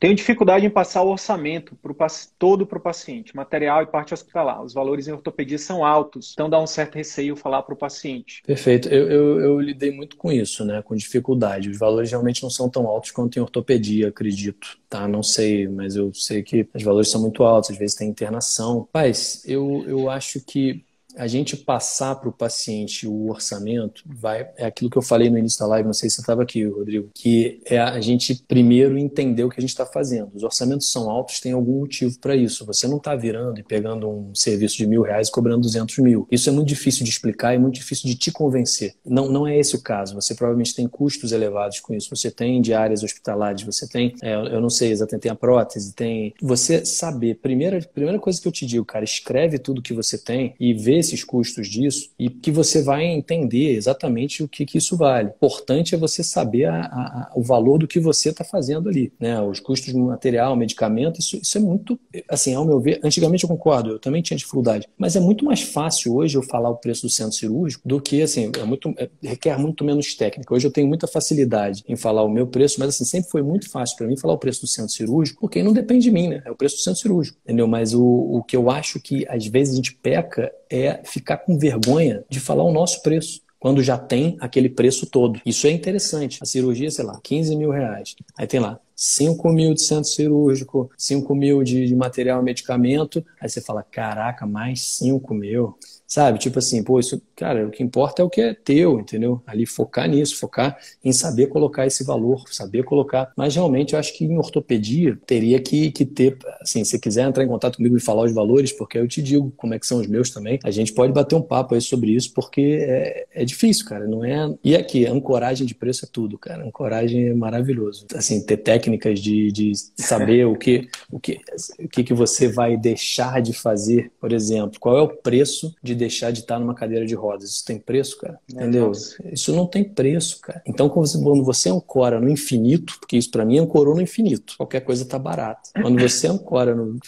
Speaker 1: Tenho dificuldade em passar o orçamento pro, todo para o paciente, material e parte hospitalar. Os valores em ortopedia são altos, então dá um certo receio falar para o paciente.
Speaker 2: Perfeito. Eu, eu, eu, lidei muito com isso, né? Com dificuldade. Os valores realmente não são tão altos quanto em ortopedia, acredito. Tá? Não sei, mas eu sei que os valores são muito altos, às vezes tem internação. Mas eu, eu acho que a gente passar para o paciente o orçamento vai é aquilo que eu falei no início da live, não sei se você estava aqui, Rodrigo, que é a gente primeiro entender o que a gente está fazendo. Os orçamentos são altos, tem algum motivo para isso. Você não está virando e pegando um serviço de mil reais e cobrando 200 mil. Isso é muito difícil de explicar e muito difícil de te convencer. Não, não é esse o caso. Você provavelmente tem custos elevados com isso. Você tem diárias hospitalares, você tem, é, eu não sei exatamente, tem a prótese, tem. Você saber, primeira, primeira coisa que eu te digo, cara, escreve tudo que você tem e vê esses custos disso e que você vai entender exatamente o que, que isso vale. Importante é você saber a, a, o valor do que você está fazendo ali, né? Os custos de material, medicamento, isso, isso é muito, assim, ao meu ver, antigamente eu concordo, eu também tinha dificuldade, mas é muito mais fácil hoje eu falar o preço do centro cirúrgico do que, assim, é muito, é, requer muito menos técnica. Hoje eu tenho muita facilidade em falar o meu preço, mas assim, sempre foi muito fácil para mim falar o preço do centro cirúrgico, porque não depende de mim, né? É o preço do centro cirúrgico, entendeu? Mas o, o que eu acho que às vezes a gente peca é ficar com vergonha de falar o nosso preço quando já tem aquele preço todo. Isso é interessante. A cirurgia, sei lá, 15 mil reais. Aí tem lá 5 mil de centro cirúrgico, 5 mil de, de material medicamento. Aí você fala, caraca, mais 5 mil. Sabe? Tipo assim, pô, isso, cara, o que importa é o que é teu, entendeu? Ali focar nisso, focar em saber colocar esse valor, saber colocar. Mas realmente eu acho que em ortopedia teria que, que ter, assim, se quiser entrar em contato comigo e falar os valores, porque eu te digo como é que são os meus também, a gente pode bater um papo aí sobre isso, porque é, é difícil, cara, não é. E aqui, ancoragem de preço é tudo, cara. Ancoragem é maravilhoso. Assim, ter técnicas de, de saber o que, o que, o que, que você vai deixar de fazer, por exemplo, qual é o preço de deixar de estar numa cadeira de rodas. Isso tem preço, cara? É, Entendeu? Isso não tem preço, cara. Então, quando você ancora no infinito, porque isso para mim ancorou no infinito, qualquer coisa tá barata. Quando você ancora no.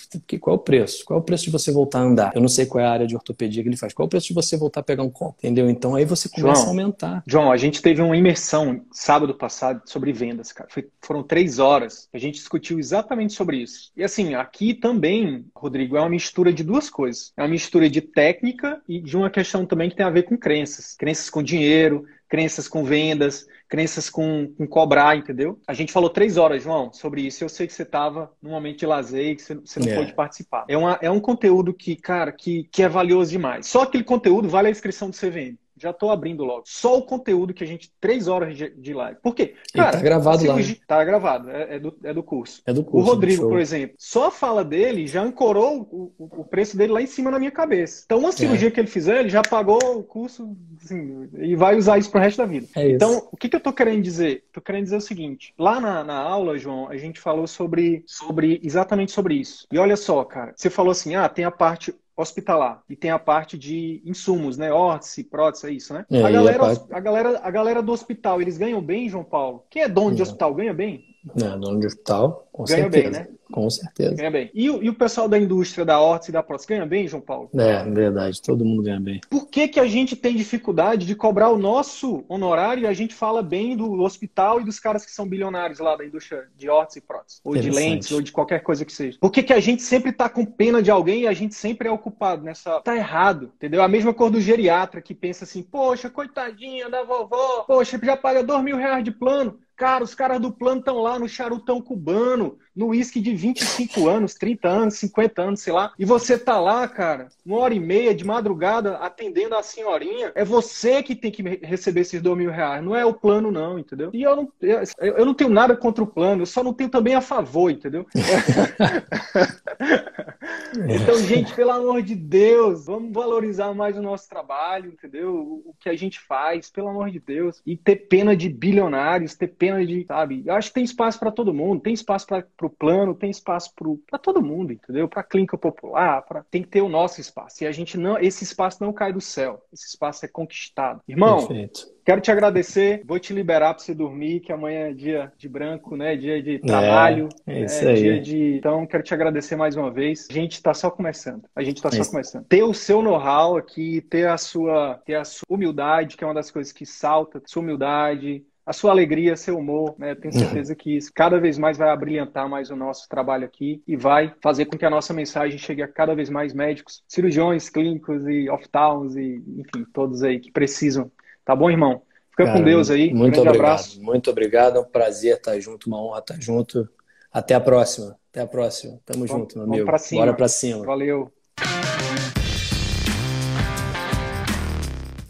Speaker 2: Qual é o preço? Qual é o preço de você voltar a andar? Eu não sei qual é a área de ortopedia que ele faz. Qual é o preço de você voltar a pegar um copo? Entendeu? Então aí você começa João, a aumentar.
Speaker 1: João, a gente teve uma imersão sábado passado sobre vendas, cara. Foi, foram três horas. A gente discutiu exatamente sobre isso. E assim, aqui também, Rodrigo, é uma mistura de duas coisas. É uma mistura de técnica e de uma questão também que tem a ver com crenças. Crenças com dinheiro, crenças com vendas, crenças com, com cobrar, entendeu? A gente falou três horas, João, sobre isso. Eu sei que você estava num momento de lazer e que você, você não é. pôde participar. É, uma, é um conteúdo que, cara, que, que é valioso demais. Só aquele conteúdo vale a inscrição do CVM. Já estou abrindo logo. Só o conteúdo que a gente. Três horas de, live. Por quê?
Speaker 2: Cara, tá gravado lá.
Speaker 1: Tá gravado. É, é, do, é do curso.
Speaker 2: É do curso.
Speaker 1: O Rodrigo, por exemplo, só a fala dele já ancorou o, o, preço dele lá em cima na minha cabeça. Então, uma cirurgia é. que ele fizer, ele já pagou o curso assim, e vai usar isso pro resto da vida.
Speaker 2: É
Speaker 1: então, o que, que eu tô querendo dizer? Tô querendo dizer o seguinte: lá na, na aula, João, a gente falou sobre, sobre exatamente sobre isso. E olha só, cara, você falou assim: ah, tem a parte hospitalar e tem a parte de insumos, né? Órtese, prótese, é isso, né? É, a, galera, a, parte... a, galera, a galera do hospital, eles ganham bem, João Paulo? Quem é dono de hospital ganha bem?
Speaker 2: É, dono de hospital, com
Speaker 1: ganha
Speaker 2: certeza.
Speaker 1: bem, né?
Speaker 2: Com certeza.
Speaker 1: Ganha bem. E, o- e o pessoal da indústria da órtese e da prótese ganha bem, João Paulo?
Speaker 2: É, verdade, todo mundo ganha bem.
Speaker 1: Por que, que a gente tem dificuldade de cobrar o nosso honorário e a gente fala bem do hospital e dos caras que são bilionários lá da indústria de órtese e prótese? Ou de lentes, ou de qualquer coisa que seja. Por que, que a gente sempre tá com pena de alguém e a gente sempre é ocupado nessa... Tá errado, entendeu? A mesma cor do geriatra que pensa assim, poxa, coitadinha da vovó, poxa, já paga dois mil reais de plano. Cara, os caras do plano estão lá no charutão cubano, no uísque de 25 anos, 30 anos, 50 anos, sei lá. E você tá lá, cara, uma hora e meia de madrugada atendendo a senhorinha. É você que tem que re- receber esses dois mil reais, não é o plano, não, entendeu? E eu não, eu, eu não tenho nada contra o plano, eu só não tenho também a favor, entendeu? Então, gente, pelo amor de Deus, vamos valorizar mais o nosso trabalho, entendeu? O, que a gente faz, pelo amor de Deus. E ter pena de bilionários, ter pena de, sabe? Eu acho que tem espaço para todo mundo, tem espaço para o plano, tem espaço para todo mundo, entendeu? Para clínica popular, pra... tem que ter o nosso espaço. E a gente não, esse espaço não cai do céu, esse espaço é conquistado. Irmão,
Speaker 2: Perfeito.
Speaker 1: Quero te agradecer, vou te liberar para você dormir, que amanhã é dia de branco, né? Dia de trabalho.
Speaker 2: É isso
Speaker 1: é
Speaker 2: aí.
Speaker 1: Dia de... Então, quero te agradecer mais uma vez. A gente está só começando. A gente está só
Speaker 2: Isso.
Speaker 1: começando. Ter o seu know-how aqui, ter a sua, ter a sua humildade, que é uma das coisas que salta, sua humildade, a sua alegria, seu humor, né? Tenho certeza que isso cada vez mais vai abrilhantar mais o nosso trabalho aqui e vai fazer com que a nossa mensagem chegue a cada vez mais médicos, cirurgiões, clínicos e off-towns e, enfim, todos aí que precisam. Tá bom, irmão? Fica com
Speaker 2: Cara,
Speaker 1: Deus aí.
Speaker 2: Muito
Speaker 1: Grande
Speaker 2: obrigado.
Speaker 1: abraço.
Speaker 2: Muito obrigado. É um prazer estar junto, uma honra estar junto. Até a próxima. Até a próxima. Tamo
Speaker 1: Vamos-
Speaker 2: junto, meu amigo.
Speaker 1: pra cima.
Speaker 2: Bora pra cima.
Speaker 1: Valeu.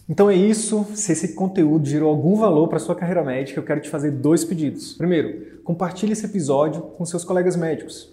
Speaker 3: Então é isso. Se esse conteúdo gerou algum valor para sua carreira médica, eu quero te fazer dois pedidos. Primeiro, compartilhe esse episódio com seus colegas médicos,